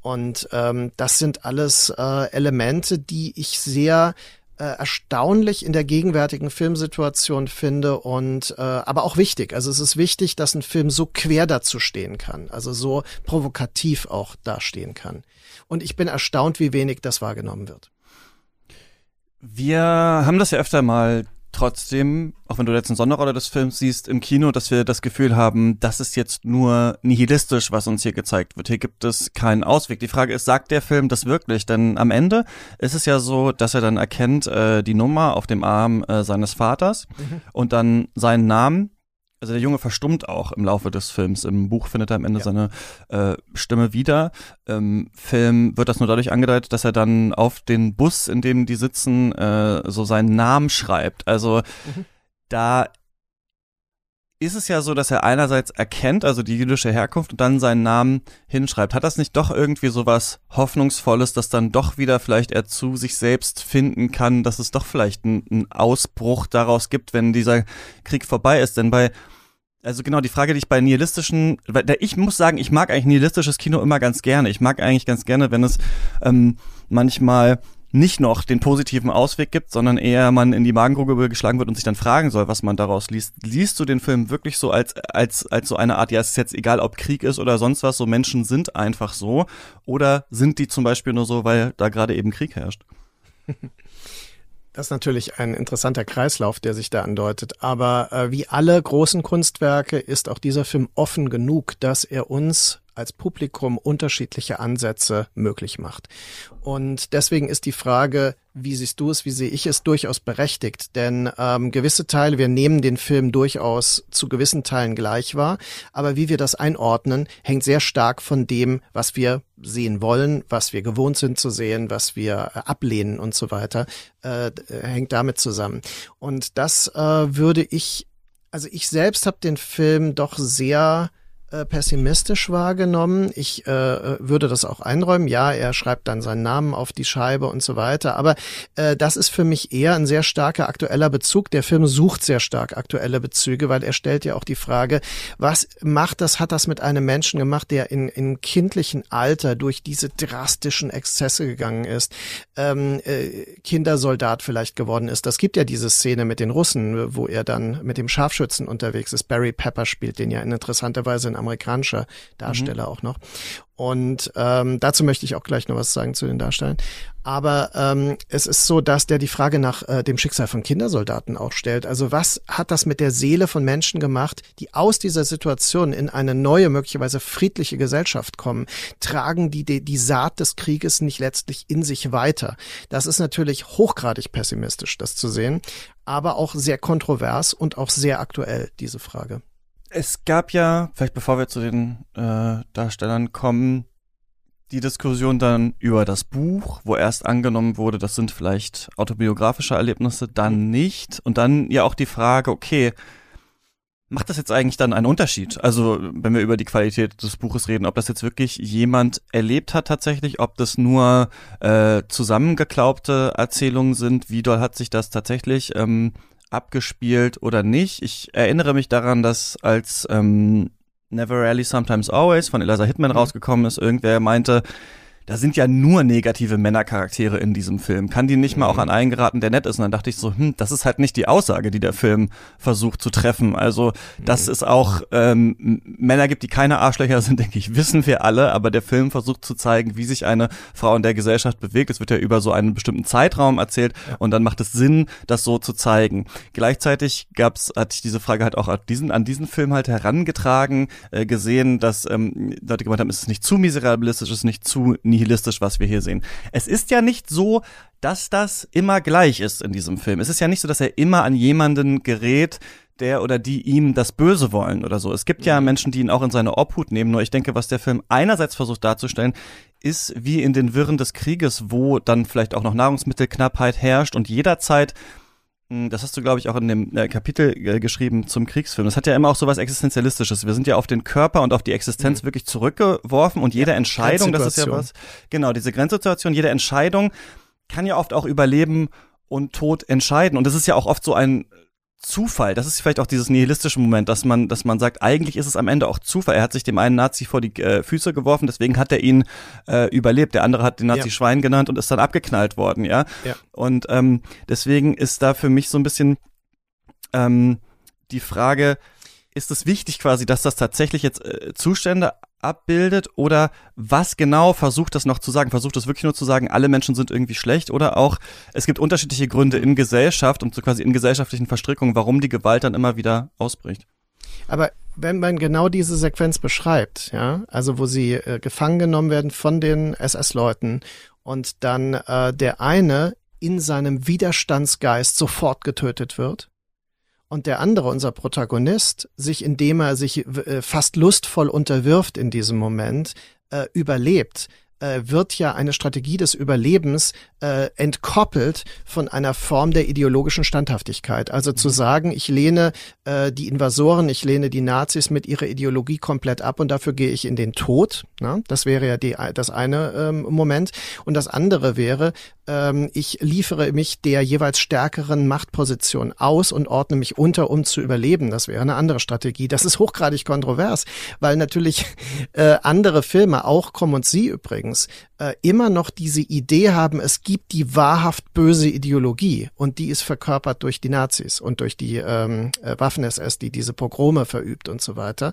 Und ähm, das sind alles äh, Elemente, die ich sehr äh, erstaunlich in der gegenwärtigen Filmsituation finde und äh, aber auch wichtig. Also es ist wichtig, dass ein Film so quer dazu stehen kann, also so provokativ auch dastehen kann. Und ich bin erstaunt, wie wenig das wahrgenommen wird. Wir haben das ja öfter mal trotzdem, auch wenn du jetzt eine Sonderrolle des Films siehst im Kino, dass wir das Gefühl haben, das ist jetzt nur nihilistisch, was uns hier gezeigt wird. Hier gibt es keinen Ausweg. Die Frage ist, sagt der Film das wirklich? Denn am Ende ist es ja so, dass er dann erkennt äh, die Nummer auf dem Arm äh, seines Vaters mhm. und dann seinen Namen also der Junge verstummt auch im Laufe des Films. Im Buch findet er am Ende ja. seine äh, Stimme wieder. Im Film wird das nur dadurch angedeutet, dass er dann auf den Bus, in dem die sitzen, äh, so seinen Namen schreibt. Also mhm. da ist es ja so, dass er einerseits erkennt, also die jüdische Herkunft und dann seinen Namen hinschreibt. Hat das nicht doch irgendwie so was Hoffnungsvolles, dass dann doch wieder vielleicht er zu sich selbst finden kann, dass es doch vielleicht einen Ausbruch daraus gibt, wenn dieser Krieg vorbei ist? Denn bei also genau, die Frage, die ich bei nihilistischen, weil ich muss sagen, ich mag eigentlich nihilistisches Kino immer ganz gerne. Ich mag eigentlich ganz gerne, wenn es ähm, manchmal nicht noch den positiven Ausweg gibt, sondern eher man in die Magengrube geschlagen wird und sich dann fragen soll, was man daraus liest. Liest du den Film wirklich so als, als, als so eine Art, ja, es ist jetzt egal, ob Krieg ist oder sonst was, so Menschen sind einfach so, oder sind die zum Beispiel nur so, weil da gerade eben Krieg herrscht? Das ist natürlich ein interessanter Kreislauf, der sich da andeutet. Aber äh, wie alle großen Kunstwerke ist auch dieser Film offen genug, dass er uns als Publikum unterschiedliche Ansätze möglich macht. Und deswegen ist die Frage, wie siehst du es, wie sehe ich es, durchaus berechtigt. Denn ähm, gewisse Teile, wir nehmen den Film durchaus zu gewissen Teilen gleich wahr, aber wie wir das einordnen, hängt sehr stark von dem, was wir sehen wollen, was wir gewohnt sind zu sehen, was wir äh, ablehnen und so weiter, äh, hängt damit zusammen. Und das äh, würde ich, also ich selbst habe den Film doch sehr äh, pessimistisch wahrgenommen. Ich äh, würde das auch einräumen. Ja, er schreibt dann seinen Namen auf die Scheibe und so weiter. Aber äh, das ist für mich eher ein sehr starker aktueller Bezug. Der Film sucht sehr stark aktuelle Bezüge, weil er stellt ja auch die Frage, was macht das, hat das mit einem Menschen gemacht, der in, in kindlichen Alter durch diese drastischen Exzesse gegangen ist, ähm, äh, Kindersoldat vielleicht geworden ist. Das gibt ja diese Szene mit den Russen, wo er dann mit dem Scharfschützen unterwegs ist. Barry Pepper spielt den ja in interessanter Weise in amerikanischer Darsteller mhm. auch noch. Und ähm, dazu möchte ich auch gleich noch was sagen zu den Darstellern. Aber ähm, es ist so, dass der die Frage nach äh, dem Schicksal von Kindersoldaten auch stellt. Also was hat das mit der Seele von Menschen gemacht, die aus dieser Situation in eine neue, möglicherweise friedliche Gesellschaft kommen? Tragen die die, die Saat des Krieges nicht letztlich in sich weiter? Das ist natürlich hochgradig pessimistisch, das zu sehen, aber auch sehr kontrovers und auch sehr aktuell, diese Frage. Es gab ja, vielleicht bevor wir zu den äh, Darstellern kommen, die Diskussion dann über das Buch, wo erst angenommen wurde, das sind vielleicht autobiografische Erlebnisse, dann mhm. nicht. Und dann ja auch die Frage, okay, macht das jetzt eigentlich dann einen Unterschied? Also, wenn wir über die Qualität des Buches reden, ob das jetzt wirklich jemand erlebt hat tatsächlich, ob das nur äh, zusammengeklaubte Erzählungen sind, wie doll hat sich das tatsächlich ähm, abgespielt oder nicht. Ich erinnere mich daran, dass als ähm, Never Rarely Sometimes Always von Eliza Hitman mhm. rausgekommen ist, irgendwer meinte, da sind ja nur negative Männercharaktere in diesem Film. Kann die nicht mal auch an einen geraten, der nett ist? Und dann dachte ich so, hm, das ist halt nicht die Aussage, die der Film versucht zu treffen. Also, dass es auch ähm, Männer gibt, die keine Arschlöcher sind, denke ich, wissen wir alle. Aber der Film versucht zu zeigen, wie sich eine Frau in der Gesellschaft bewegt. Es wird ja über so einen bestimmten Zeitraum erzählt und dann macht es Sinn, das so zu zeigen. Gleichzeitig gab's, hatte ich diese Frage halt auch an diesen, an diesen Film halt herangetragen, äh, gesehen, dass ähm, Leute gemeint haben, es ist nicht zu miserabilistisch, es ist nicht zu nihilistisch, was wir hier sehen. Es ist ja nicht so, dass das immer gleich ist in diesem Film. Es ist ja nicht so, dass er immer an jemanden gerät, der oder die ihm das Böse wollen oder so. Es gibt ja Menschen, die ihn auch in seine Obhut nehmen. Nur ich denke, was der Film einerseits versucht darzustellen, ist wie in den Wirren des Krieges, wo dann vielleicht auch noch Nahrungsmittelknappheit herrscht und jederzeit das hast du, glaube ich, auch in dem äh, Kapitel äh, geschrieben zum Kriegsfilm. Das hat ja immer auch so was Existenzialistisches. Wir sind ja auf den Körper und auf die Existenz mhm. wirklich zurückgeworfen und jede ja, Entscheidung, das ist ja was, genau, diese Grenzsituation, jede Entscheidung kann ja oft auch Überleben und Tod entscheiden. Und das ist ja auch oft so ein Zufall. Das ist vielleicht auch dieses nihilistische Moment, dass man, dass man sagt, eigentlich ist es am Ende auch Zufall. Er hat sich dem einen Nazi vor die äh, Füße geworfen, deswegen hat er ihn äh, überlebt. Der andere hat den Nazi ja. Schwein genannt und ist dann abgeknallt worden, ja. ja. Und ähm, deswegen ist da für mich so ein bisschen ähm, die Frage, ist es wichtig quasi, dass das tatsächlich jetzt äh, Zustände abbildet oder was genau versucht das noch zu sagen? Versucht das wirklich nur zu sagen, alle Menschen sind irgendwie schlecht oder auch es gibt unterschiedliche Gründe in Gesellschaft und so quasi in gesellschaftlichen Verstrickungen, warum die Gewalt dann immer wieder ausbricht? Aber wenn man genau diese Sequenz beschreibt, ja, also wo sie äh, gefangen genommen werden von den SS-Leuten und dann äh, der eine in seinem Widerstandsgeist sofort getötet wird, und der andere, unser Protagonist, sich, indem er sich äh, fast lustvoll unterwirft in diesem Moment, äh, überlebt, äh, wird ja eine Strategie des Überlebens äh, entkoppelt von einer Form der ideologischen Standhaftigkeit. Also zu mhm. sagen, ich lehne äh, die Invasoren, ich lehne die Nazis mit ihrer Ideologie komplett ab und dafür gehe ich in den Tod. Ne? Das wäre ja die, das eine ähm, Moment. Und das andere wäre, ähm, ich liefere mich der jeweils stärkeren Machtposition aus und ordne mich unter, um zu überleben. Das wäre eine andere Strategie. Das ist hochgradig kontrovers, weil natürlich äh, andere Filme, auch Komm und Sie übrigens, äh, immer noch diese Idee haben, es gibt die wahrhaft böse Ideologie und die ist verkörpert durch die Nazis und durch die ähm, äh, Waffen-SS, die diese Pogrome verübt und so weiter.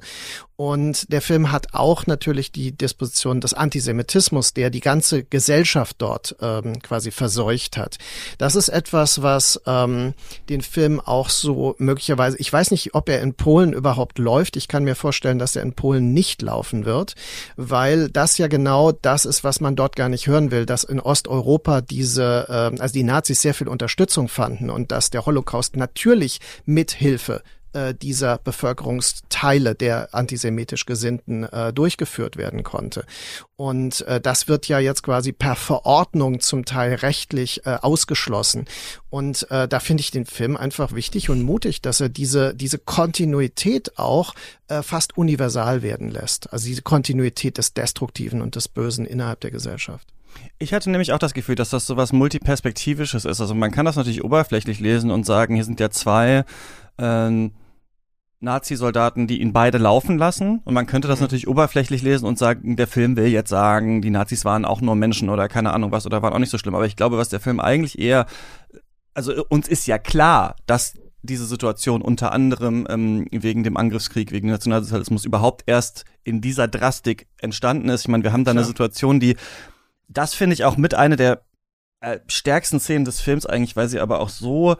Und der Film hat auch natürlich die Disposition des Antisemitismus, der die ganze Gesellschaft dort ähm, quasi verseucht hat. Das ist etwas, was ähm, den Film auch so möglicherweise, ich weiß nicht, ob er in Polen überhaupt läuft. Ich kann mir vorstellen, dass er in Polen nicht laufen wird, weil das ja genau das ist, was man dort gar nicht hören will, dass in Osteuropa diese, äh, also die Nazis sehr viel Unterstützung fanden und dass der Holocaust natürlich Mithilfe äh, dieser Bevölkerungsteile der antisemitisch Gesinnten äh, durchgeführt werden konnte. Und äh, das wird ja jetzt quasi per Verordnung zum Teil rechtlich äh, ausgeschlossen. Und äh, da finde ich den Film einfach wichtig und mutig, dass er diese, diese Kontinuität auch äh, fast universal werden lässt. Also diese Kontinuität des Destruktiven und des Bösen innerhalb der Gesellschaft. Ich hatte nämlich auch das Gefühl, dass das so was Multiperspektivisches ist. Also man kann das natürlich oberflächlich lesen und sagen, hier sind ja zwei äh, Nazi-Soldaten, die ihn beide laufen lassen. Und man könnte das mhm. natürlich oberflächlich lesen und sagen, der Film will jetzt sagen, die Nazis waren auch nur Menschen oder keine Ahnung was oder waren auch nicht so schlimm. Aber ich glaube, was der Film eigentlich eher, also uns ist ja klar, dass diese Situation unter anderem ähm, wegen dem Angriffskrieg, wegen Nationalsozialismus überhaupt erst in dieser Drastik entstanden ist. Ich meine, wir haben da eine Situation, die, das finde ich auch mit einer der äh, stärksten Szenen des Films eigentlich, weil sie aber auch so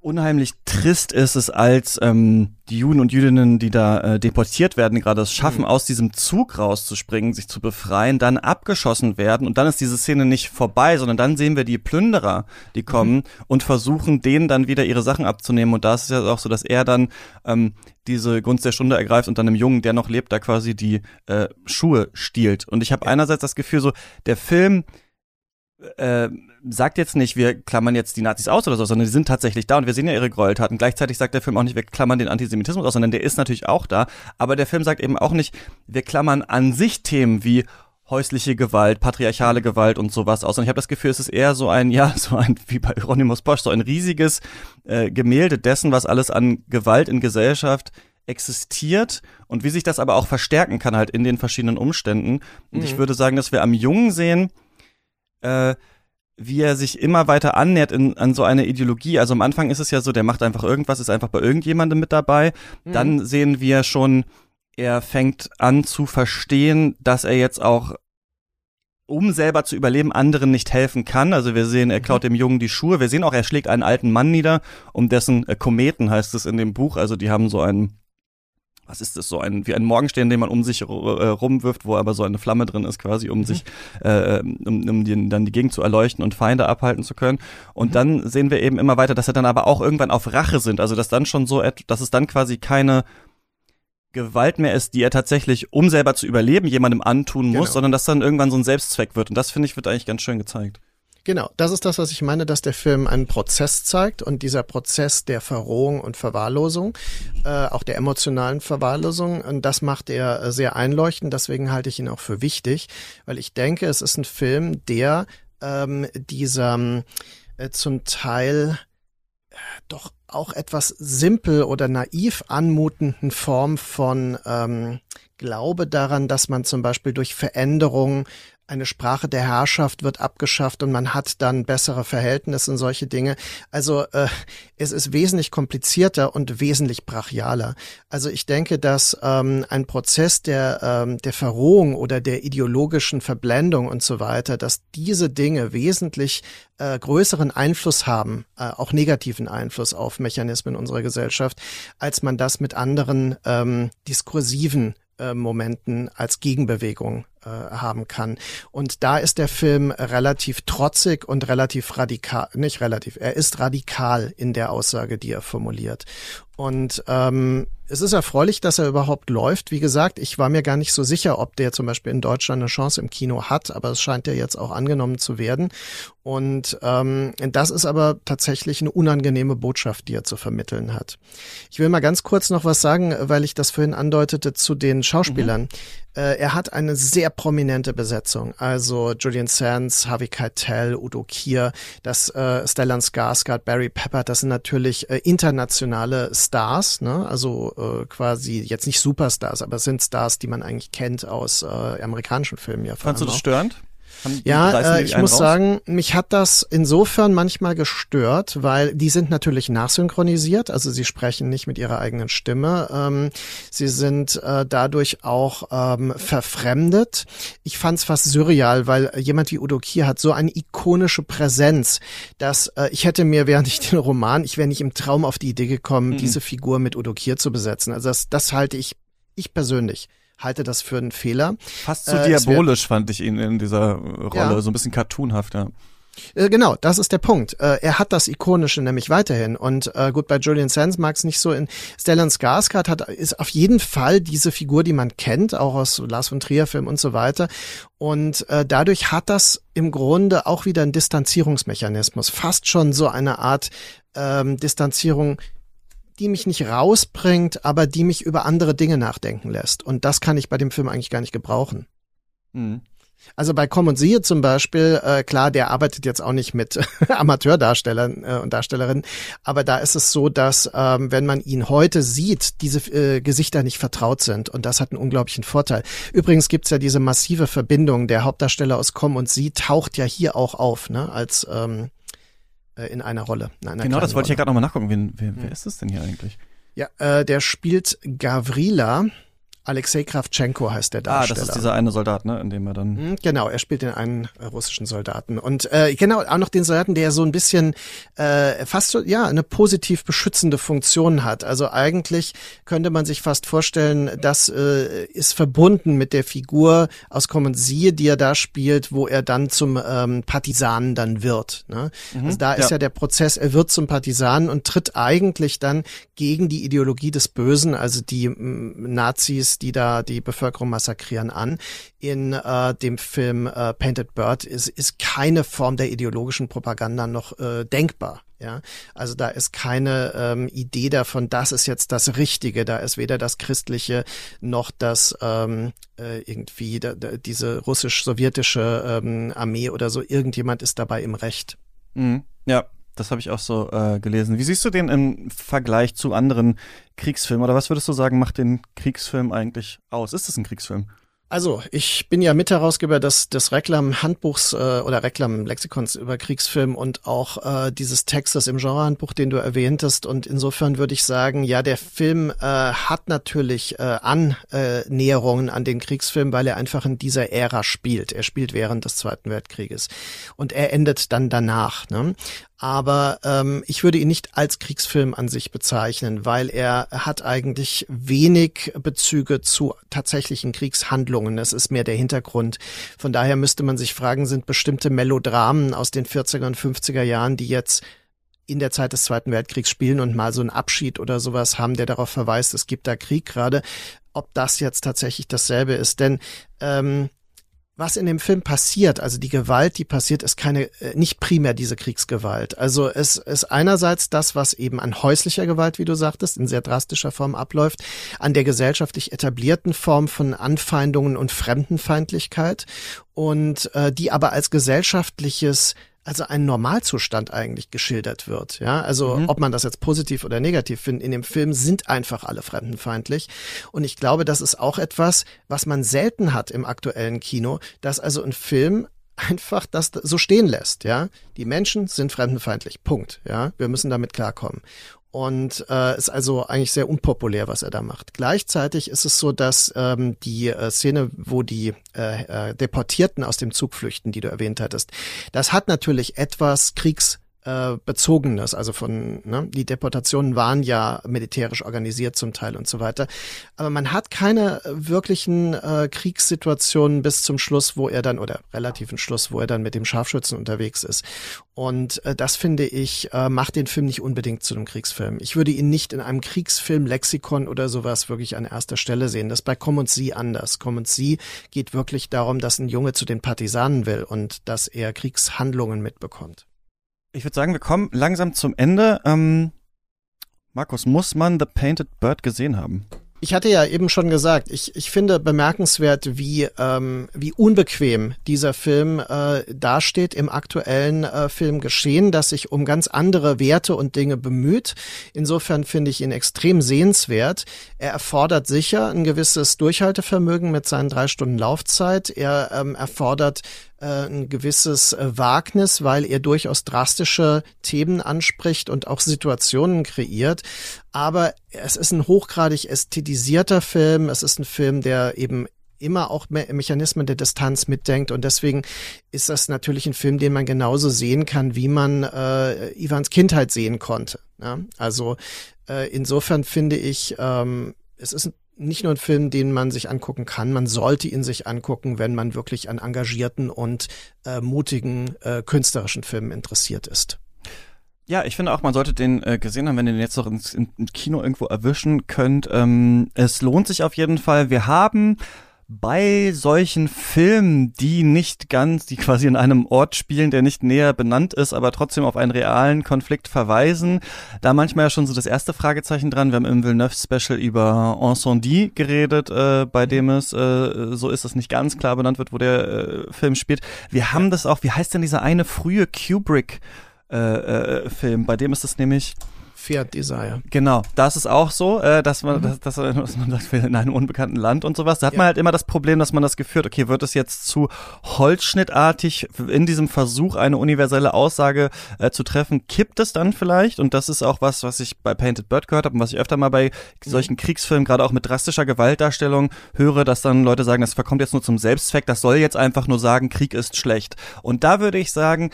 unheimlich trist ist es, als ähm, die Juden und Jüdinnen, die da äh, deportiert werden, gerade es schaffen, mhm. aus diesem Zug rauszuspringen, sich zu befreien, dann abgeschossen werden und dann ist diese Szene nicht vorbei, sondern dann sehen wir die Plünderer, die kommen mhm. und versuchen, denen dann wieder ihre Sachen abzunehmen und da ist es ja auch so, dass er dann ähm, diese Gunst der Stunde ergreift und dann einem Jungen, der noch lebt, da quasi die äh, Schuhe stiehlt. Und ich habe einerseits das Gefühl, so der Film äh, sagt jetzt nicht, wir klammern jetzt die Nazis aus oder so, sondern die sind tatsächlich da und wir sehen ja ihre Gräueltaten. Gleichzeitig sagt der Film auch nicht, wir klammern den Antisemitismus aus, sondern der ist natürlich auch da. Aber der Film sagt eben auch nicht, wir klammern an sich Themen wie häusliche Gewalt, patriarchale Gewalt und sowas aus. Und ich habe das Gefühl, es ist eher so ein, ja, so ein, wie bei Hieronymus Bosch, so ein riesiges äh, Gemälde dessen, was alles an Gewalt in Gesellschaft existiert und wie sich das aber auch verstärken kann halt in den verschiedenen Umständen. Und mhm. ich würde sagen, dass wir am Jungen sehen, äh, wie er sich immer weiter annähert in, an so eine Ideologie. Also am Anfang ist es ja so, der macht einfach irgendwas, ist einfach bei irgendjemandem mit dabei. Mhm. Dann sehen wir schon, er fängt an zu verstehen, dass er jetzt auch um selber zu überleben, anderen nicht helfen kann. Also wir sehen, er klaut mhm. dem Jungen die Schuhe. Wir sehen auch, er schlägt einen alten Mann nieder, um dessen äh, Kometen heißt es in dem Buch. Also die haben so einen was ist das, so ein, wie ein Morgenstern, den man um sich äh, rumwirft, wo aber so eine Flamme drin ist, quasi, um mhm. sich, äh, um, um den, dann die Gegend zu erleuchten und Feinde abhalten zu können. Und mhm. dann sehen wir eben immer weiter, dass er dann aber auch irgendwann auf Rache sind. Also dass dann schon so, dass es dann quasi keine Gewalt mehr ist, die er tatsächlich, um selber zu überleben, jemandem antun muss, genau. sondern dass dann irgendwann so ein Selbstzweck wird. Und das finde ich wird eigentlich ganz schön gezeigt. Genau, das ist das, was ich meine, dass der Film einen Prozess zeigt und dieser Prozess der Verrohung und Verwahrlosung, äh, auch der emotionalen Verwahrlosung, und das macht er äh, sehr einleuchtend. Deswegen halte ich ihn auch für wichtig, weil ich denke, es ist ein Film, der ähm, dieser äh, zum Teil äh, doch auch etwas simpel oder naiv anmutenden Form von ähm, Glaube daran, dass man zum Beispiel durch Veränderung eine Sprache der Herrschaft wird abgeschafft und man hat dann bessere Verhältnisse und solche Dinge. Also äh, es ist wesentlich komplizierter und wesentlich brachialer. Also ich denke, dass ähm, ein Prozess der, ähm, der Verrohung oder der ideologischen Verblendung und so weiter, dass diese Dinge wesentlich äh, größeren Einfluss haben, äh, auch negativen Einfluss auf Mechanismen unserer Gesellschaft, als man das mit anderen ähm, diskursiven äh, Momenten als Gegenbewegung äh, haben kann. Und da ist der Film relativ trotzig und relativ radikal, nicht relativ, er ist radikal in der Aussage, die er formuliert. Und ähm, es ist erfreulich, dass er überhaupt läuft. Wie gesagt, ich war mir gar nicht so sicher, ob der zum Beispiel in Deutschland eine Chance im Kino hat, aber es scheint ja jetzt auch angenommen zu werden. Und ähm, das ist aber tatsächlich eine unangenehme Botschaft, die er zu vermitteln hat. Ich will mal ganz kurz noch was sagen, weil ich das vorhin andeutete zu den Schauspielern. Mhm. Äh, er hat eine sehr prominente Besetzung. Also Julian Sands, Harvey Keitel, Udo Kier, das äh, Stellan Skarsgård, Barry Pepper, das sind natürlich äh, internationale Stars, ne? Also äh, quasi jetzt nicht Superstars, aber es sind Stars, die man eigentlich kennt aus äh, amerikanischen Filmen ja. Fandst du das störend? Ja, äh, ich muss raus? sagen, mich hat das insofern manchmal gestört, weil die sind natürlich nachsynchronisiert, also sie sprechen nicht mit ihrer eigenen Stimme. Ähm, sie sind äh, dadurch auch ähm, verfremdet. Ich fand es fast surreal, weil jemand wie Udo Kier hat so eine ikonische Präsenz, dass äh, ich hätte mir, während ich den Roman, ich wäre nicht im Traum auf die Idee gekommen, mhm. diese Figur mit Udo Kier zu besetzen. Also das, das halte ich, ich persönlich halte das für einen Fehler. Fast zu so äh, diabolisch fand ich ihn in dieser Rolle, ja. so ein bisschen cartoonhaft, ja. Äh, genau, das ist der Punkt. Äh, er hat das Ikonische nämlich weiterhin. Und äh, gut, bei Julian Sands mag es nicht so in Stellan Skarsgård hat ist auf jeden Fall diese Figur, die man kennt, auch aus Lars von Trier Film und so weiter. Und äh, dadurch hat das im Grunde auch wieder einen Distanzierungsmechanismus, fast schon so eine Art ähm, Distanzierung die mich nicht rausbringt, aber die mich über andere Dinge nachdenken lässt. Und das kann ich bei dem Film eigentlich gar nicht gebrauchen. Mhm. Also bei Komm und Siehe zum Beispiel, äh, klar, der arbeitet jetzt auch nicht mit Amateurdarstellern äh, und Darstellerinnen, aber da ist es so, dass ähm, wenn man ihn heute sieht, diese äh, Gesichter nicht vertraut sind und das hat einen unglaublichen Vorteil. Übrigens gibt's ja diese massive Verbindung, der Hauptdarsteller aus Komm und Sie taucht ja hier auch auf, ne, als ähm, äh, in einer Rolle. In einer genau, das wollte ich ja gerade nochmal nachgucken. Wen, wer, wer hm. ist das denn hier eigentlich? Ja, äh, der spielt Gavrila. Alexei Kravchenko heißt der Darsteller. Ah, das ist dieser eine Soldat, ne, in dem er dann. Hm, genau, er spielt den einen russischen Soldaten und äh, genau auch noch den Soldaten, der so ein bisschen äh, fast so ja eine positiv beschützende Funktion hat. Also eigentlich könnte man sich fast vorstellen, das äh, ist verbunden mit der Figur aus Kommen Siehe, die er da spielt, wo er dann zum ähm, Partisanen dann wird. Ne? Mhm, also da ist ja. ja der Prozess, er wird zum Partisanen und tritt eigentlich dann gegen die Ideologie des Bösen, also die Nazis die da die Bevölkerung massakrieren, an. In äh, dem Film äh, Painted Bird ist, ist keine Form der ideologischen Propaganda noch äh, denkbar. Ja, also da ist keine ähm, Idee davon, das ist jetzt das Richtige. Da ist weder das Christliche noch das ähm, äh, irgendwie da, da, diese russisch-sowjetische ähm, Armee oder so. Irgendjemand ist dabei im Recht. Mhm. Ja, das habe ich auch so äh, gelesen. Wie siehst du den im Vergleich zu anderen Kriegsfilmen? Oder was würdest du sagen, macht den Kriegsfilm eigentlich aus? Ist es ein Kriegsfilm? Also, ich bin ja Mitherausgeber des, des Reklam-Handbuchs äh, oder Reklam-Lexikons über Kriegsfilm und auch äh, dieses Textes im Genrehandbuch, den du erwähntest. Und insofern würde ich sagen, ja, der Film äh, hat natürlich äh, Annäherungen an den Kriegsfilm, weil er einfach in dieser Ära spielt. Er spielt während des Zweiten Weltkrieges und er endet dann danach. Ne? Aber ähm, ich würde ihn nicht als Kriegsfilm an sich bezeichnen, weil er hat eigentlich wenig Bezüge zu tatsächlichen Kriegshandlungen. Es ist mehr der Hintergrund. Von daher müsste man sich fragen, sind bestimmte Melodramen aus den 40er und 50er Jahren, die jetzt in der Zeit des Zweiten Weltkriegs spielen und mal so einen Abschied oder sowas haben, der darauf verweist, es gibt da Krieg gerade, ob das jetzt tatsächlich dasselbe ist. Denn ähm, was in dem Film passiert, also die Gewalt, die passiert, ist keine, äh, nicht primär diese Kriegsgewalt. Also es ist einerseits das, was eben an häuslicher Gewalt, wie du sagtest, in sehr drastischer Form abläuft, an der gesellschaftlich etablierten Form von Anfeindungen und Fremdenfeindlichkeit und äh, die aber als gesellschaftliches also ein Normalzustand eigentlich geschildert wird. Ja, also mhm. ob man das jetzt positiv oder negativ findet, in dem Film sind einfach alle fremdenfeindlich. Und ich glaube, das ist auch etwas, was man selten hat im aktuellen Kino, dass also ein Film einfach das so stehen lässt, ja. Die Menschen sind fremdenfeindlich. Punkt. Ja. Wir müssen damit klarkommen und äh, ist also eigentlich sehr unpopulär, was er da macht. Gleichzeitig ist es so, dass ähm, die äh, Szene, wo die äh, äh, Deportierten aus dem Zug flüchten, die du erwähnt hattest, das hat natürlich etwas Kriegs äh, Bezogenes, also von, ne, die Deportationen waren ja militärisch organisiert zum Teil und so weiter. Aber man hat keine wirklichen äh, Kriegssituationen bis zum Schluss, wo er dann, oder relativen Schluss, wo er dann mit dem Scharfschützen unterwegs ist. Und äh, das finde ich, äh, macht den Film nicht unbedingt zu einem Kriegsfilm. Ich würde ihn nicht in einem Kriegsfilm-Lexikon oder sowas wirklich an erster Stelle sehen. Das bei Komm und Sie anders. Komm und Sie geht wirklich darum, dass ein Junge zu den Partisanen will und dass er Kriegshandlungen mitbekommt. Ich würde sagen, wir kommen langsam zum Ende. Ähm, Markus, muss man The Painted Bird gesehen haben? Ich hatte ja eben schon gesagt, ich, ich finde bemerkenswert, wie, ähm, wie unbequem dieser Film äh, dasteht im aktuellen äh, Filmgeschehen, dass sich um ganz andere Werte und Dinge bemüht. Insofern finde ich ihn extrem sehenswert. Er erfordert sicher ein gewisses Durchhaltevermögen mit seinen drei Stunden Laufzeit. Er ähm, erfordert ein gewisses äh, Wagnis, weil er durchaus drastische Themen anspricht und auch Situationen kreiert. Aber es ist ein hochgradig ästhetisierter Film. Es ist ein Film, der eben immer auch Me Mechanismen der Distanz mitdenkt und deswegen ist das natürlich ein Film, den man genauso sehen kann, wie man äh, Ivans Kindheit sehen konnte. Ja? Also äh, insofern finde ich, ähm, es ist ein nicht nur ein Film, den man sich angucken kann, man sollte ihn sich angucken, wenn man wirklich an engagierten und äh, mutigen äh, künstlerischen Filmen interessiert ist. Ja, ich finde auch, man sollte den äh, gesehen haben, wenn ihr den jetzt noch ins, ins Kino irgendwo erwischen könnt. Ähm, es lohnt sich auf jeden Fall. Wir haben bei solchen Filmen, die nicht ganz, die quasi in einem Ort spielen, der nicht näher benannt ist, aber trotzdem auf einen realen Konflikt verweisen, da manchmal ja schon so das erste Fragezeichen dran. Wir haben im Villeneuve-Special über Incendie geredet, äh, bei dem es äh, so ist, dass nicht ganz klar benannt wird, wo der äh, Film spielt. Wir haben das auch, wie heißt denn dieser eine frühe Kubrick äh, äh, Film, bei dem ist es nämlich Fiat Desire. Genau, das ist auch so, äh, dass man, mhm. dass, dass, dass man sagt, in einem unbekannten Land und sowas. Da hat ja. man halt immer das Problem, dass man das Gefühl hat, okay, wird es jetzt zu holzschnittartig in diesem Versuch, eine universelle Aussage äh, zu treffen, kippt es dann vielleicht? Und das ist auch was, was ich bei Painted Bird gehört habe und was ich öfter mal bei mhm. solchen Kriegsfilmen, gerade auch mit drastischer Gewaltdarstellung, höre, dass dann Leute sagen, das verkommt jetzt nur zum Selbstzweck, das soll jetzt einfach nur sagen, Krieg ist schlecht. Und da würde ich sagen,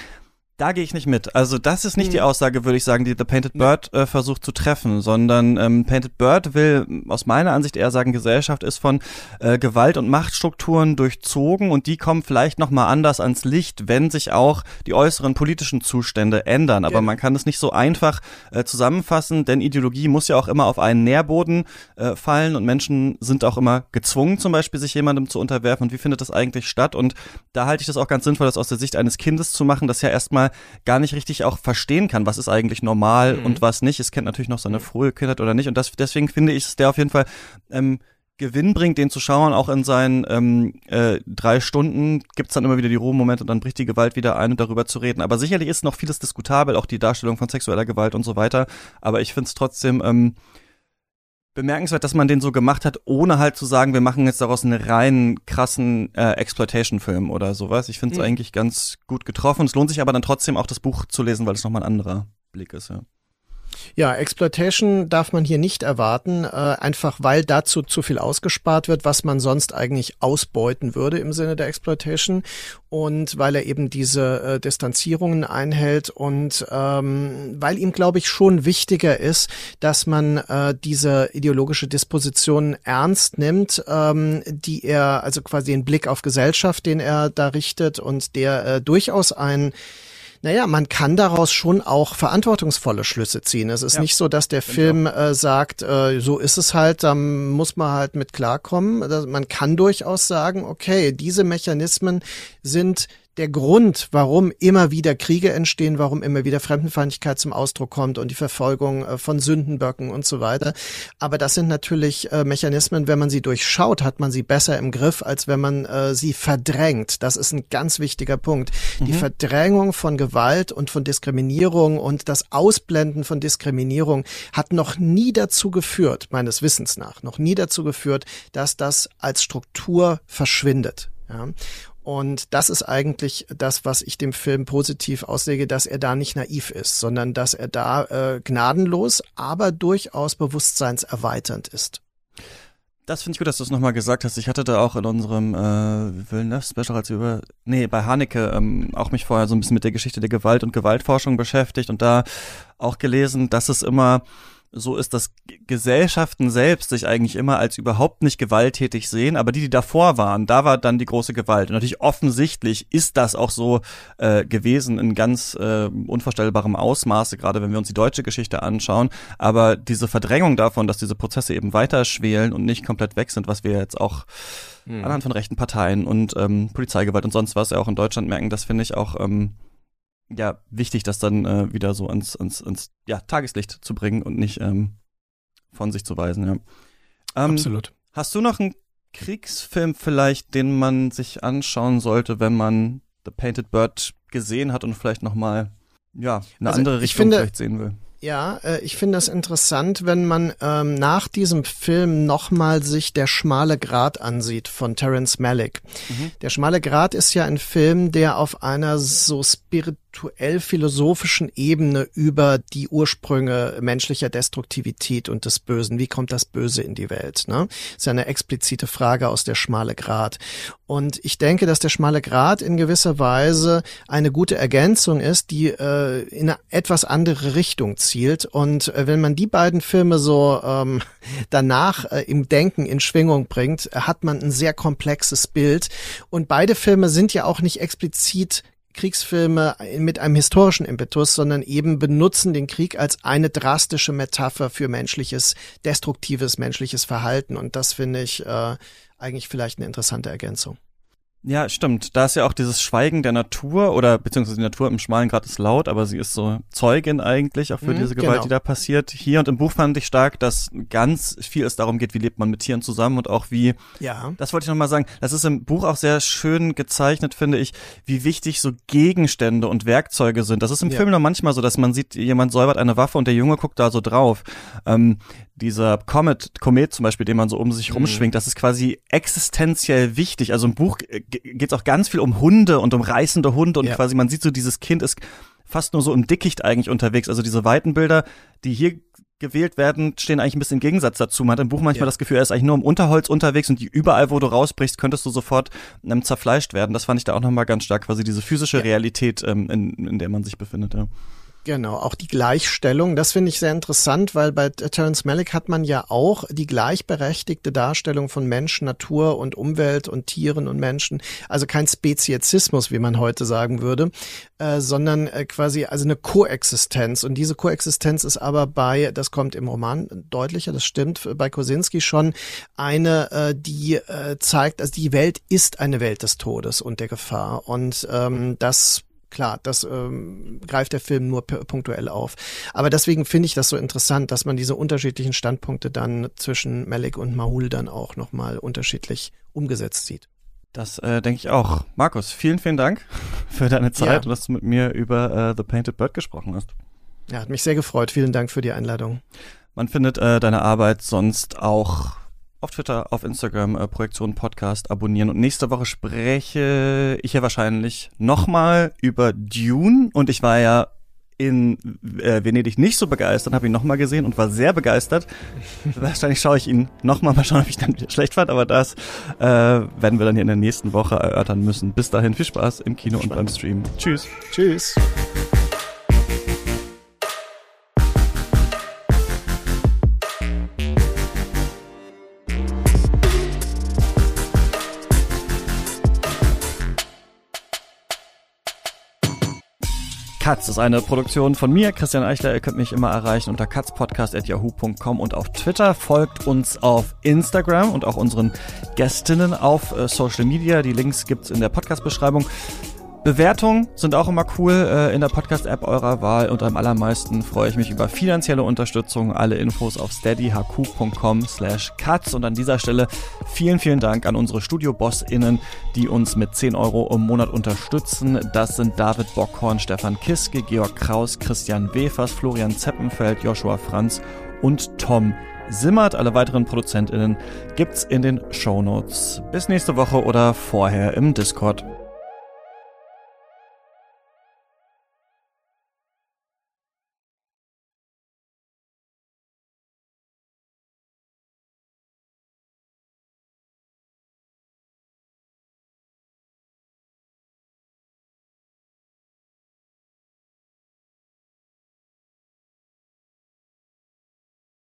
da gehe ich nicht mit. Also das ist nicht mhm. die Aussage, würde ich sagen, die The Painted Bird äh, versucht zu treffen, sondern ähm, Painted Bird will aus meiner Ansicht eher sagen, Gesellschaft ist von äh, Gewalt und Machtstrukturen durchzogen und die kommen vielleicht noch mal anders ans Licht, wenn sich auch die äußeren politischen Zustände ändern. Aber ja. man kann es nicht so einfach äh, zusammenfassen, denn Ideologie muss ja auch immer auf einen Nährboden äh, fallen und Menschen sind auch immer gezwungen, zum Beispiel sich jemandem zu unterwerfen. Und wie findet das eigentlich statt? Und da halte ich das auch ganz sinnvoll, das aus der Sicht eines Kindes zu machen, das ja erstmal gar nicht richtig auch verstehen kann, was ist eigentlich normal mhm. und was nicht. Es kennt natürlich noch seine frühe Kindheit oder nicht. Und das, deswegen finde ich, ist der auf jeden Fall ähm, Gewinn bringt, den zu schauen, auch in seinen ähm, äh, drei Stunden gibt's dann immer wieder die Ruhemomente und dann bricht die Gewalt wieder ein und darüber zu reden. Aber sicherlich ist noch vieles diskutabel, auch die Darstellung von sexueller Gewalt und so weiter. Aber ich finde es trotzdem ähm, bemerkenswert, dass man den so gemacht hat, ohne halt zu sagen, wir machen jetzt daraus einen reinen, krassen äh, Exploitation-Film oder sowas. Ich finde es mhm. eigentlich ganz gut getroffen. Es lohnt sich aber dann trotzdem auch das Buch zu lesen, weil es nochmal ein anderer Blick ist, ja. Ja, Exploitation darf man hier nicht erwarten, äh, einfach weil dazu zu viel ausgespart wird, was man sonst eigentlich ausbeuten würde im Sinne der Exploitation und weil er eben diese äh, Distanzierungen einhält und ähm, weil ihm, glaube ich, schon wichtiger ist, dass man äh, diese ideologische Disposition ernst nimmt, ähm, die er, also quasi den Blick auf Gesellschaft, den er da richtet und der äh, durchaus ein naja, man kann daraus schon auch verantwortungsvolle Schlüsse ziehen. Es ist ja, nicht so, dass der Film äh, sagt, äh, so ist es halt, da muss man halt mit klarkommen. Man kann durchaus sagen, okay, diese Mechanismen sind der Grund, warum immer wieder Kriege entstehen, warum immer wieder Fremdenfeindlichkeit zum Ausdruck kommt und die Verfolgung äh, von Sündenböcken und so weiter. Aber das sind natürlich äh, Mechanismen, wenn man sie durchschaut, hat man sie besser im Griff, als wenn man äh, sie verdrängt. Das ist ein ganz wichtiger Punkt. Mhm. Die Verdrängung von Gewalt und von Diskriminierung und das Ausblenden von Diskriminierung hat noch nie dazu geführt, meines Wissens nach, noch nie dazu geführt, dass das als Struktur verschwindet. Ja. Und das ist eigentlich das, was ich dem Film positiv auslege, dass er da nicht naiv ist, sondern dass er da äh, gnadenlos, aber durchaus bewusstseinserweiternd ist. Das finde ich gut, dass du es nochmal gesagt hast. Ich hatte da auch in unserem äh, Villeneuve-Special, als wir über, nee, bei Haneke ähm, auch mich vorher so ein bisschen mit der Geschichte der Gewalt und Gewaltforschung beschäftigt und da auch gelesen, dass es immer so ist, dass Gesellschaften selbst sich eigentlich immer als überhaupt nicht gewalttätig sehen, aber die, die davor waren, da war dann die große Gewalt. Und natürlich offensichtlich ist das auch so äh, gewesen in ganz äh, unvorstellbarem Ausmaße, gerade wenn wir uns die deutsche Geschichte anschauen. Aber diese Verdrängung davon, dass diese Prozesse eben weiter schwelen und nicht komplett weg sind, was wir jetzt auch hm. anhand von rechten Parteien und ähm, Polizeigewalt und sonst was ja auch in Deutschland merken, das finde ich auch ähm, ja wichtig, das dann äh, wieder so ans, ans, ans ja, Tageslicht zu bringen und nicht ähm, von sich zu weisen. Ja. Ähm, Absolut. Hast du noch einen Kriegsfilm vielleicht, den man sich anschauen sollte, wenn man The Painted Bird gesehen hat und vielleicht noch mal ja eine also andere Richtung finde, vielleicht sehen will? Ja, äh, ich finde das interessant, wenn man ähm, nach diesem Film nochmal sich Der schmale Grat ansieht von Terence Malick. Mhm. Der schmale Grat ist ja ein Film, der auf einer so spirit intellektuell-philosophischen Ebene über die Ursprünge menschlicher Destruktivität und des Bösen. Wie kommt das Böse in die Welt? Ne? Ist ja eine explizite Frage aus der schmale Grat. Und ich denke, dass der schmale Grat in gewisser Weise eine gute Ergänzung ist, die äh, in eine etwas andere Richtung zielt. Und äh, wenn man die beiden Filme so ähm, danach äh, im Denken in Schwingung bringt, hat man ein sehr komplexes Bild. Und beide Filme sind ja auch nicht explizit Kriegsfilme mit einem historischen Impetus, sondern eben benutzen den Krieg als eine drastische Metapher für menschliches, destruktives menschliches Verhalten. Und das finde ich äh, eigentlich vielleicht eine interessante Ergänzung. Ja, stimmt. Da ist ja auch dieses Schweigen der Natur oder beziehungsweise die Natur im schmalen Grad ist laut, aber sie ist so Zeugin eigentlich auch für mhm, diese Gewalt, genau. die da passiert. Hier und im Buch fand ich stark, dass ganz viel es darum geht, wie lebt man mit Tieren zusammen und auch wie, ja. das wollte ich nochmal sagen, das ist im Buch auch sehr schön gezeichnet, finde ich, wie wichtig so Gegenstände und Werkzeuge sind. Das ist im ja. Film noch manchmal so, dass man sieht, jemand säubert eine Waffe und der Junge guckt da so drauf. Ähm, dieser Comet, Komet zum Beispiel, den man so um sich mhm. rumschwingt, das ist quasi existenziell wichtig. Also im Buch geht es auch ganz viel um Hunde und um reißende Hunde und ja. quasi man sieht so, dieses Kind ist fast nur so im Dickicht eigentlich unterwegs. Also diese weiten Bilder, die hier gewählt werden, stehen eigentlich ein bisschen im Gegensatz dazu. Man hat im Buch manchmal ja. das Gefühl, er ist eigentlich nur im Unterholz unterwegs und die überall, wo du rausbrichst, könntest du sofort ähm, zerfleischt werden. Das fand ich da auch nochmal ganz stark, quasi diese physische ja. Realität, ähm, in, in der man sich befindet. Ja. Genau, auch die Gleichstellung, das finde ich sehr interessant, weil bei Terence Malick hat man ja auch die gleichberechtigte Darstellung von Mensch, Natur und Umwelt und Tieren und Menschen, also kein Speziesismus, wie man heute sagen würde, äh, sondern äh, quasi also eine Koexistenz. Und diese Koexistenz ist aber bei, das kommt im Roman deutlicher, das stimmt, bei Kosinski schon eine, äh, die äh, zeigt, also die Welt ist eine Welt des Todes und der Gefahr. Und ähm, das klar, das ähm, greift der Film nur punktuell auf. Aber deswegen finde ich das so interessant, dass man diese unterschiedlichen Standpunkte dann zwischen Malik und Mahul dann auch nochmal unterschiedlich umgesetzt sieht. Das äh, denke ich auch. Markus, vielen, vielen Dank für deine Zeit ja. und dass du mit mir über äh, The Painted Bird gesprochen hast. Ja, hat mich sehr gefreut. Vielen Dank für die Einladung. Man findet äh, deine Arbeit sonst auch auf Twitter, auf Instagram, äh, Projektion Podcast abonnieren. Und nächste Woche spreche ich ja wahrscheinlich nochmal über Dune. Und ich war ja in äh, Venedig nicht so begeistert, habe ihn nochmal gesehen und war sehr begeistert. Wahrscheinlich schaue ich ihn nochmal, mal schauen, ob ich dann schlecht fand, aber das äh, werden wir dann hier in der nächsten Woche erörtern müssen. Bis dahin viel Spaß im Kino Spannend. und beim Stream. Tschüss. Tschüss. Katz ist eine Produktion von mir, Christian Eichler. Ihr könnt mich immer erreichen unter katzpodcast.yahoo.com und auf Twitter. Folgt uns auf Instagram und auch unseren Gästinnen auf äh, Social Media. Die Links gibt's in der Podcast-Beschreibung. Bewertungen sind auch immer cool äh, in der Podcast-App eurer Wahl und am allermeisten freue ich mich über finanzielle Unterstützung. Alle Infos auf steadyhq.com slash cuts und an dieser Stelle vielen, vielen Dank an unsere Studio-BossInnen, die uns mit 10 Euro im Monat unterstützen. Das sind David Bockhorn, Stefan Kiske, Georg Kraus, Christian Wefers, Florian Zeppenfeld, Joshua Franz und Tom Simmert. Alle weiteren ProduzentInnen gibt's in den Shownotes. Bis nächste Woche oder vorher im Discord.